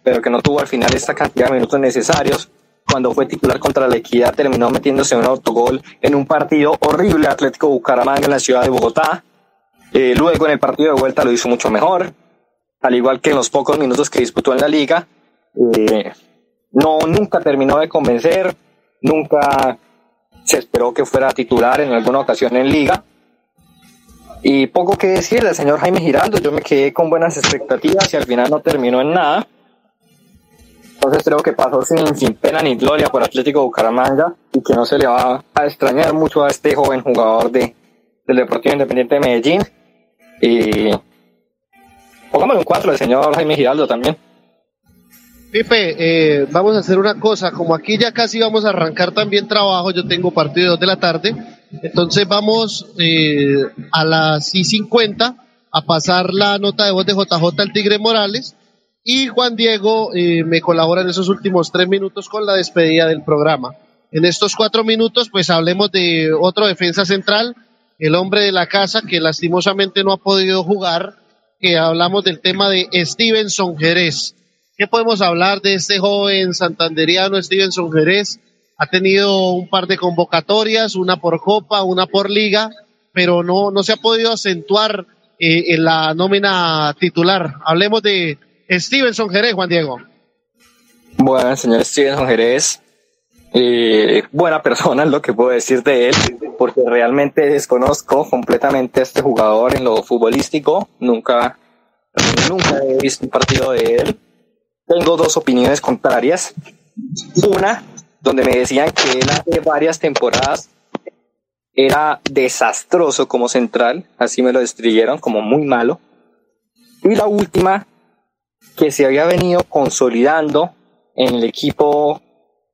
pero que no tuvo al final esta cantidad de minutos necesarios. Cuando fue titular contra la Equidad, terminó metiéndose un autogol en un partido horrible Atlético Bucaramanga en la ciudad de Bogotá. Eh, luego en el partido de vuelta lo hizo mucho mejor, al igual que en los pocos minutos que disputó en la liga. Eh, no, nunca terminó de convencer, nunca se esperó que fuera titular en alguna ocasión en liga. Y poco que decir del señor Jaime Giraldo, yo me quedé con buenas expectativas y al final no terminó en nada. Entonces creo que pasó sin, sin pena ni gloria por Atlético Bucaramanga y que no se le va a extrañar mucho a este joven jugador de, del Deportivo Independiente de Medellín. Y pongámosle un 4 al señor Jaime Giraldo también.
Pipe, eh, vamos a hacer una cosa, como aquí ya casi vamos a arrancar también trabajo, yo tengo partido de dos de la tarde, entonces vamos eh, a las y 50 a pasar la nota de voz de JJ al Tigre Morales y Juan Diego eh, me colabora en esos últimos tres minutos con la despedida del programa. En estos cuatro minutos pues hablemos de otro defensa central, el hombre de la casa que lastimosamente no ha podido jugar, que hablamos del tema de Stevenson Jerez. ¿Qué podemos hablar de este joven santanderiano Stevenson Jerez? Ha tenido un par de convocatorias, una por Copa, una por Liga, pero no, no se ha podido acentuar eh, en la nómina titular. Hablemos de Stevenson Jerez, Juan Diego.
Bueno, señor Stevenson Jerez, eh, buena persona es lo que puedo decir de él, porque realmente desconozco completamente a este jugador en lo futbolístico. Nunca, nunca he visto un partido de él tengo dos opiniones contrarias. Una, donde me decían que él hace varias temporadas era desastroso como central, así me lo describieron como muy malo. Y la última, que se había venido consolidando en el equipo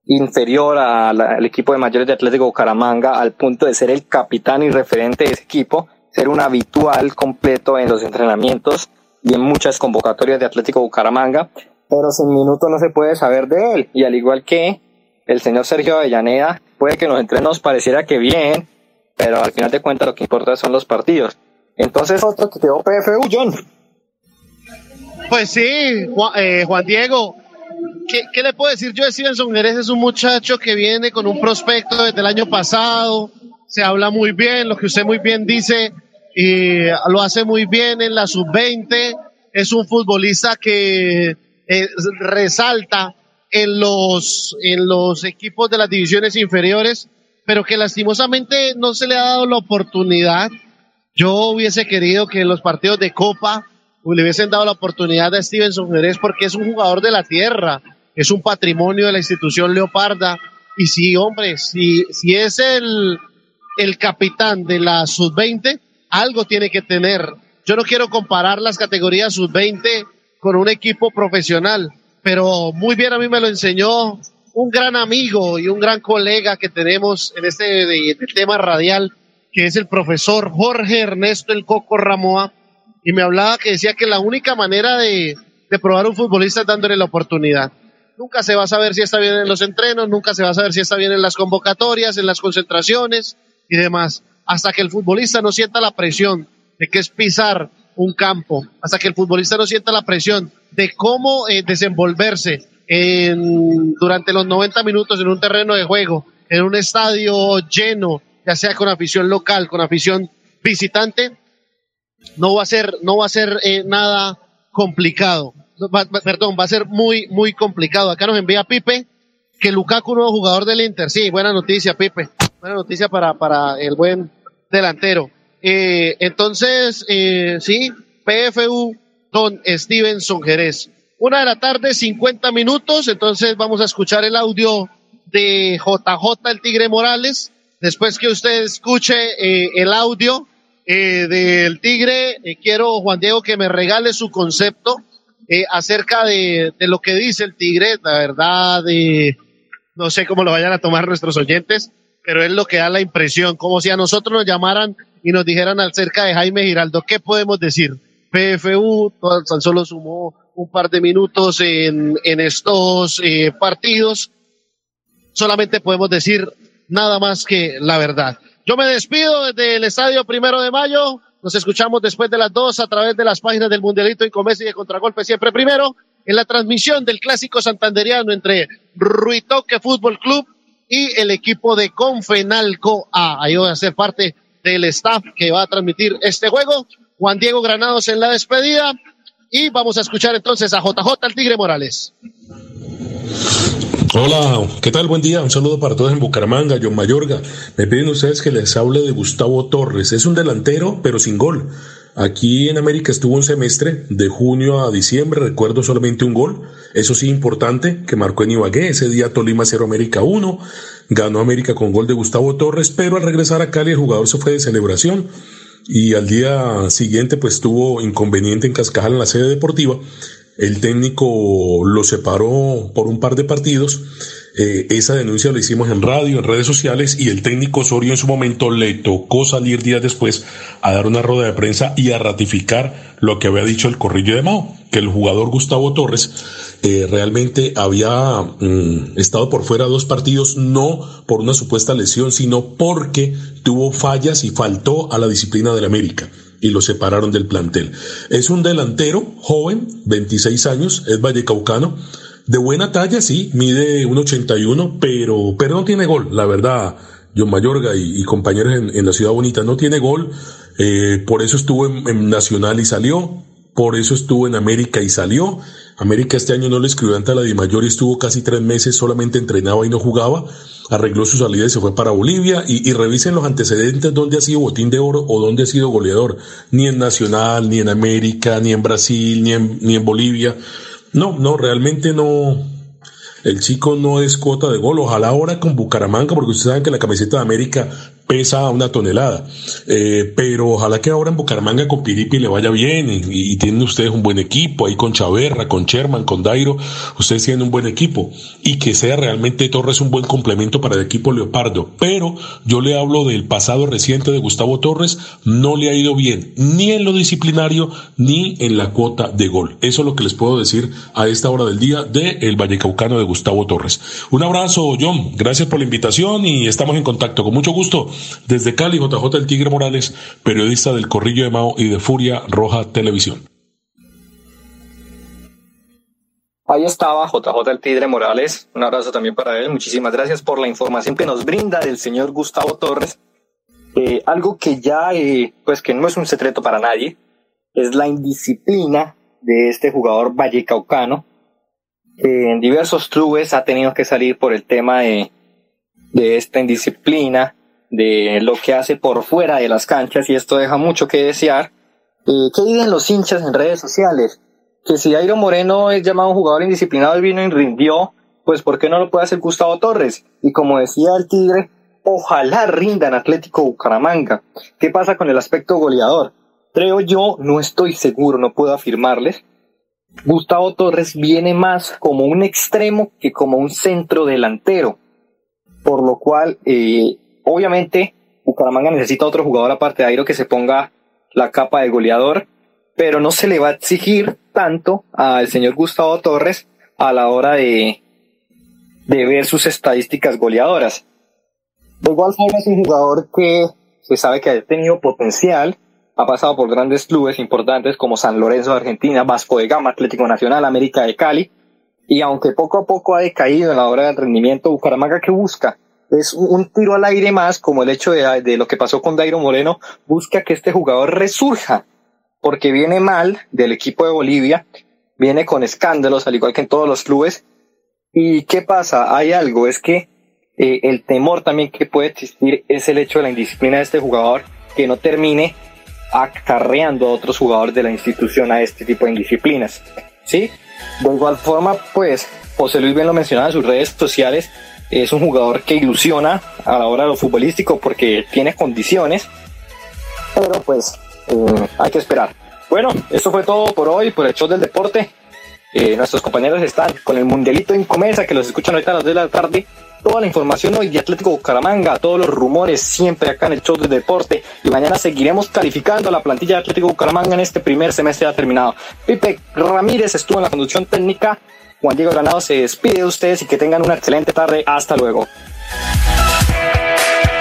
inferior al equipo de mayores de Atlético Bucaramanga al punto de ser el capitán y referente de ese equipo, ser un habitual completo en los entrenamientos y en muchas convocatorias de Atlético Bucaramanga pero sin minutos no se puede saber de él. Y al igual que el señor Sergio Avellaneda, puede que en los entrenos pareciera que bien, pero al final de cuentas lo que importa son los partidos. Entonces, otro que quedó PFU, John.
Pues sí, Juan, eh, Juan Diego. ¿Qué, ¿Qué, le puedo decir yo de Stevenson Jerez? Es un muchacho que viene con un prospecto desde el año pasado, se habla muy bien, lo que usted muy bien dice, y lo hace muy bien en la sub-20, es un futbolista que eh, resalta en los, en los equipos de las divisiones inferiores, pero que lastimosamente no se le ha dado la oportunidad. Yo hubiese querido que en los partidos de Copa le hubiesen dado la oportunidad a Stevenson Jerez porque es un jugador de la tierra, es un patrimonio de la institución Leoparda. Y si, hombre, si, si es el, el capitán de la sub-20, algo tiene que tener. Yo no quiero comparar las categorías sub-20 con un equipo profesional, pero muy bien a mí me lo enseñó un gran amigo y un gran colega que tenemos en este tema radial, que es el profesor Jorge Ernesto El Coco Ramoa, y me hablaba que decía que la única manera de, de probar un futbolista es dándole la oportunidad. nunca se va a saber si está bien en los entrenos, nunca se va a saber si está bien en las convocatorias, en las concentraciones y demás, hasta que el futbolista no sienta la presión de que es pisar un campo, hasta que el futbolista no sienta la presión de cómo eh, desenvolverse en, durante los 90 minutos en un terreno de juego, en un estadio lleno, ya sea con afición local, con afición visitante, no va a ser, no va a ser eh, nada complicado. Va- perdón, va a ser muy, muy complicado. Acá nos envía Pipe que Lukaku, nuevo jugador del Inter. Sí, buena noticia, Pipe. Buena noticia para, para el buen delantero. Eh, entonces, eh, sí, PFU Don Stevenson Jerez. Una de la tarde, 50 minutos. Entonces vamos a escuchar el audio de JJ el Tigre Morales. Después que usted escuche eh, el audio eh, del Tigre, eh, quiero, Juan Diego, que me regale su concepto eh, acerca de, lo que dice el Tigre. La verdad, eh, no sé cómo lo vayan a tomar nuestros oyentes, pero es lo que da la impresión, como si a nosotros nos llamaran y nos dijeran acerca de Jaime Giraldo, ¿qué podemos decir? PFU tan solo sumó un par de minutos en, estos partidos. Solamente podemos decir nada más que la verdad. Yo me despido desde el Estadio Primero de Mayo. Nos escuchamos después de las dos a través de las páginas del Mundialito en Comercio y de Contragolpe siempre primero en la transmisión del clásico santanderiano entre Ruitoque Fútbol Club y el equipo de Confenalco A. Ahí voy a ser parte del staff que va a transmitir este juego. Juan Diego Granados en la despedida y vamos a escuchar entonces a JJ el Tigre Morales.
Hola, ¿qué tal? Buen día. Un saludo para todos en Bucaramanga, John Mayorga. Me piden ustedes que les hable de Gustavo Torres. Es un delantero, pero sin gol. Aquí en América estuvo un semestre, de junio a diciembre, recuerdo solamente un gol. Eso sí, importante, que marcó en Ibagué. Ese día Tolima 0 América 1. Ganó América con gol de Gustavo Torres, pero al regresar a Cali el jugador se fue de celebración y al día siguiente pues tuvo inconveniente en Cascajal en la sede deportiva. El técnico lo separó por un par de partidos. Eh, esa denuncia la hicimos en radio, en redes sociales y el técnico Osorio en su momento le tocó salir días después a dar una rueda de prensa y a ratificar lo que había dicho el corrillo de Mao, que el jugador Gustavo Torres eh, realmente había mm, estado por fuera dos partidos, no por una supuesta lesión, sino porque tuvo fallas y faltó a la disciplina del América y lo separaron del plantel. Es un delantero joven, 26 años, es vallecaucano, de buena talla, sí, mide 1,81, pero, pero no tiene gol, la verdad. John Mayorga y, y compañeros en, en la Ciudad Bonita no tiene gol, eh, por eso estuvo en, en Nacional y salió, por eso estuvo en América y salió. América este año no le escribió ante la Di Mayor y estuvo casi tres meses, solamente entrenaba y no jugaba. Arregló su salida y se fue para Bolivia. Y, y revisen los antecedentes donde ha sido botín de oro o donde ha sido goleador. Ni en Nacional, ni en América, ni en Brasil, ni en, ni en Bolivia. No, no, realmente no. El chico no es cuota de gol. Ojalá ahora con Bucaramanga, porque ustedes saben que la camiseta de América pesa una tonelada. Eh, pero ojalá que ahora en Bucaramanga con Piripi le vaya bien y, y tienen ustedes un buen equipo ahí con Chaverra, con Sherman, con Dairo. Ustedes tienen un buen equipo y que sea realmente Torres un buen complemento para el equipo Leopardo. Pero yo le hablo del pasado reciente de Gustavo Torres. No le ha ido bien ni en lo disciplinario ni en la cuota de gol. Eso es lo que les puedo decir a esta hora del día de el Vallecaucano de Gustavo Torres. Un abrazo, John. Gracias por la invitación y estamos en contacto. Con mucho gusto. Desde Cali, JJ El Tigre Morales, periodista del Corrillo de Mao y de Furia Roja Televisión.
Ahí estaba JJ El Tigre Morales. Un abrazo también para él. Muchísimas gracias por la información que nos brinda del señor Gustavo Torres. Eh, algo que ya, eh, pues que no es un secreto para nadie, es la indisciplina de este jugador vallecaucano. que en diversos clubes ha tenido que salir por el tema de, de esta indisciplina, de lo que hace por fuera de las canchas, y esto deja mucho que desear. Eh, ¿Qué dicen los hinchas en redes sociales? Que si Airo Moreno es llamado un jugador indisciplinado y vino y rindió, pues ¿por qué no lo puede hacer Gustavo Torres? Y como decía el Tigre, ojalá rinda en Atlético Bucaramanga. ¿Qué pasa con el aspecto goleador? Creo yo, no estoy seguro, no puedo afirmarles. Gustavo Torres viene más como un extremo que como un centro delantero. Por lo cual, eh, obviamente, Bucaramanga necesita otro jugador aparte de Airo que se ponga la capa de goleador, pero no se le va a exigir tanto al señor Gustavo Torres a la hora de, de ver sus estadísticas goleadoras. De igual forma es un jugador que se sabe que ha tenido potencial, ha pasado por grandes clubes importantes como San Lorenzo de Argentina, Vasco de Gama, Atlético Nacional, América de Cali, y aunque poco a poco ha decaído en la hora del rendimiento, Bucaramanga que busca es un tiro al aire más, como el hecho de, de lo que pasó con Dairo Moreno, busca que este jugador resurja, porque viene mal del equipo de Bolivia, viene con escándalos, al igual que en todos los clubes. ¿Y qué pasa? Hay algo, es que eh, el temor también que puede existir es el hecho de la indisciplina de este jugador, que no termine acarreando a otros jugadores de la institución a este tipo de indisciplinas. ¿Sí? De igual forma, pues, José Luis bien lo mencionaba en sus redes sociales, es un jugador que ilusiona a la hora de lo futbolístico porque tiene condiciones, pero pues eh, hay que esperar. Bueno, esto fue todo por hoy, por el show del deporte. Eh, nuestros compañeros están con el Mundialito en Comesa, que los escuchan ahorita a las 2 de la tarde. Toda la información hoy de Atlético Bucaramanga, todos los rumores siempre acá en el show del deporte. Y mañana seguiremos calificando la plantilla de Atlético Bucaramanga en este primer semestre ya terminado. Pipe Ramírez estuvo en la conducción técnica. Juan Diego Granado se despide de ustedes y que tengan una excelente tarde. Hasta luego.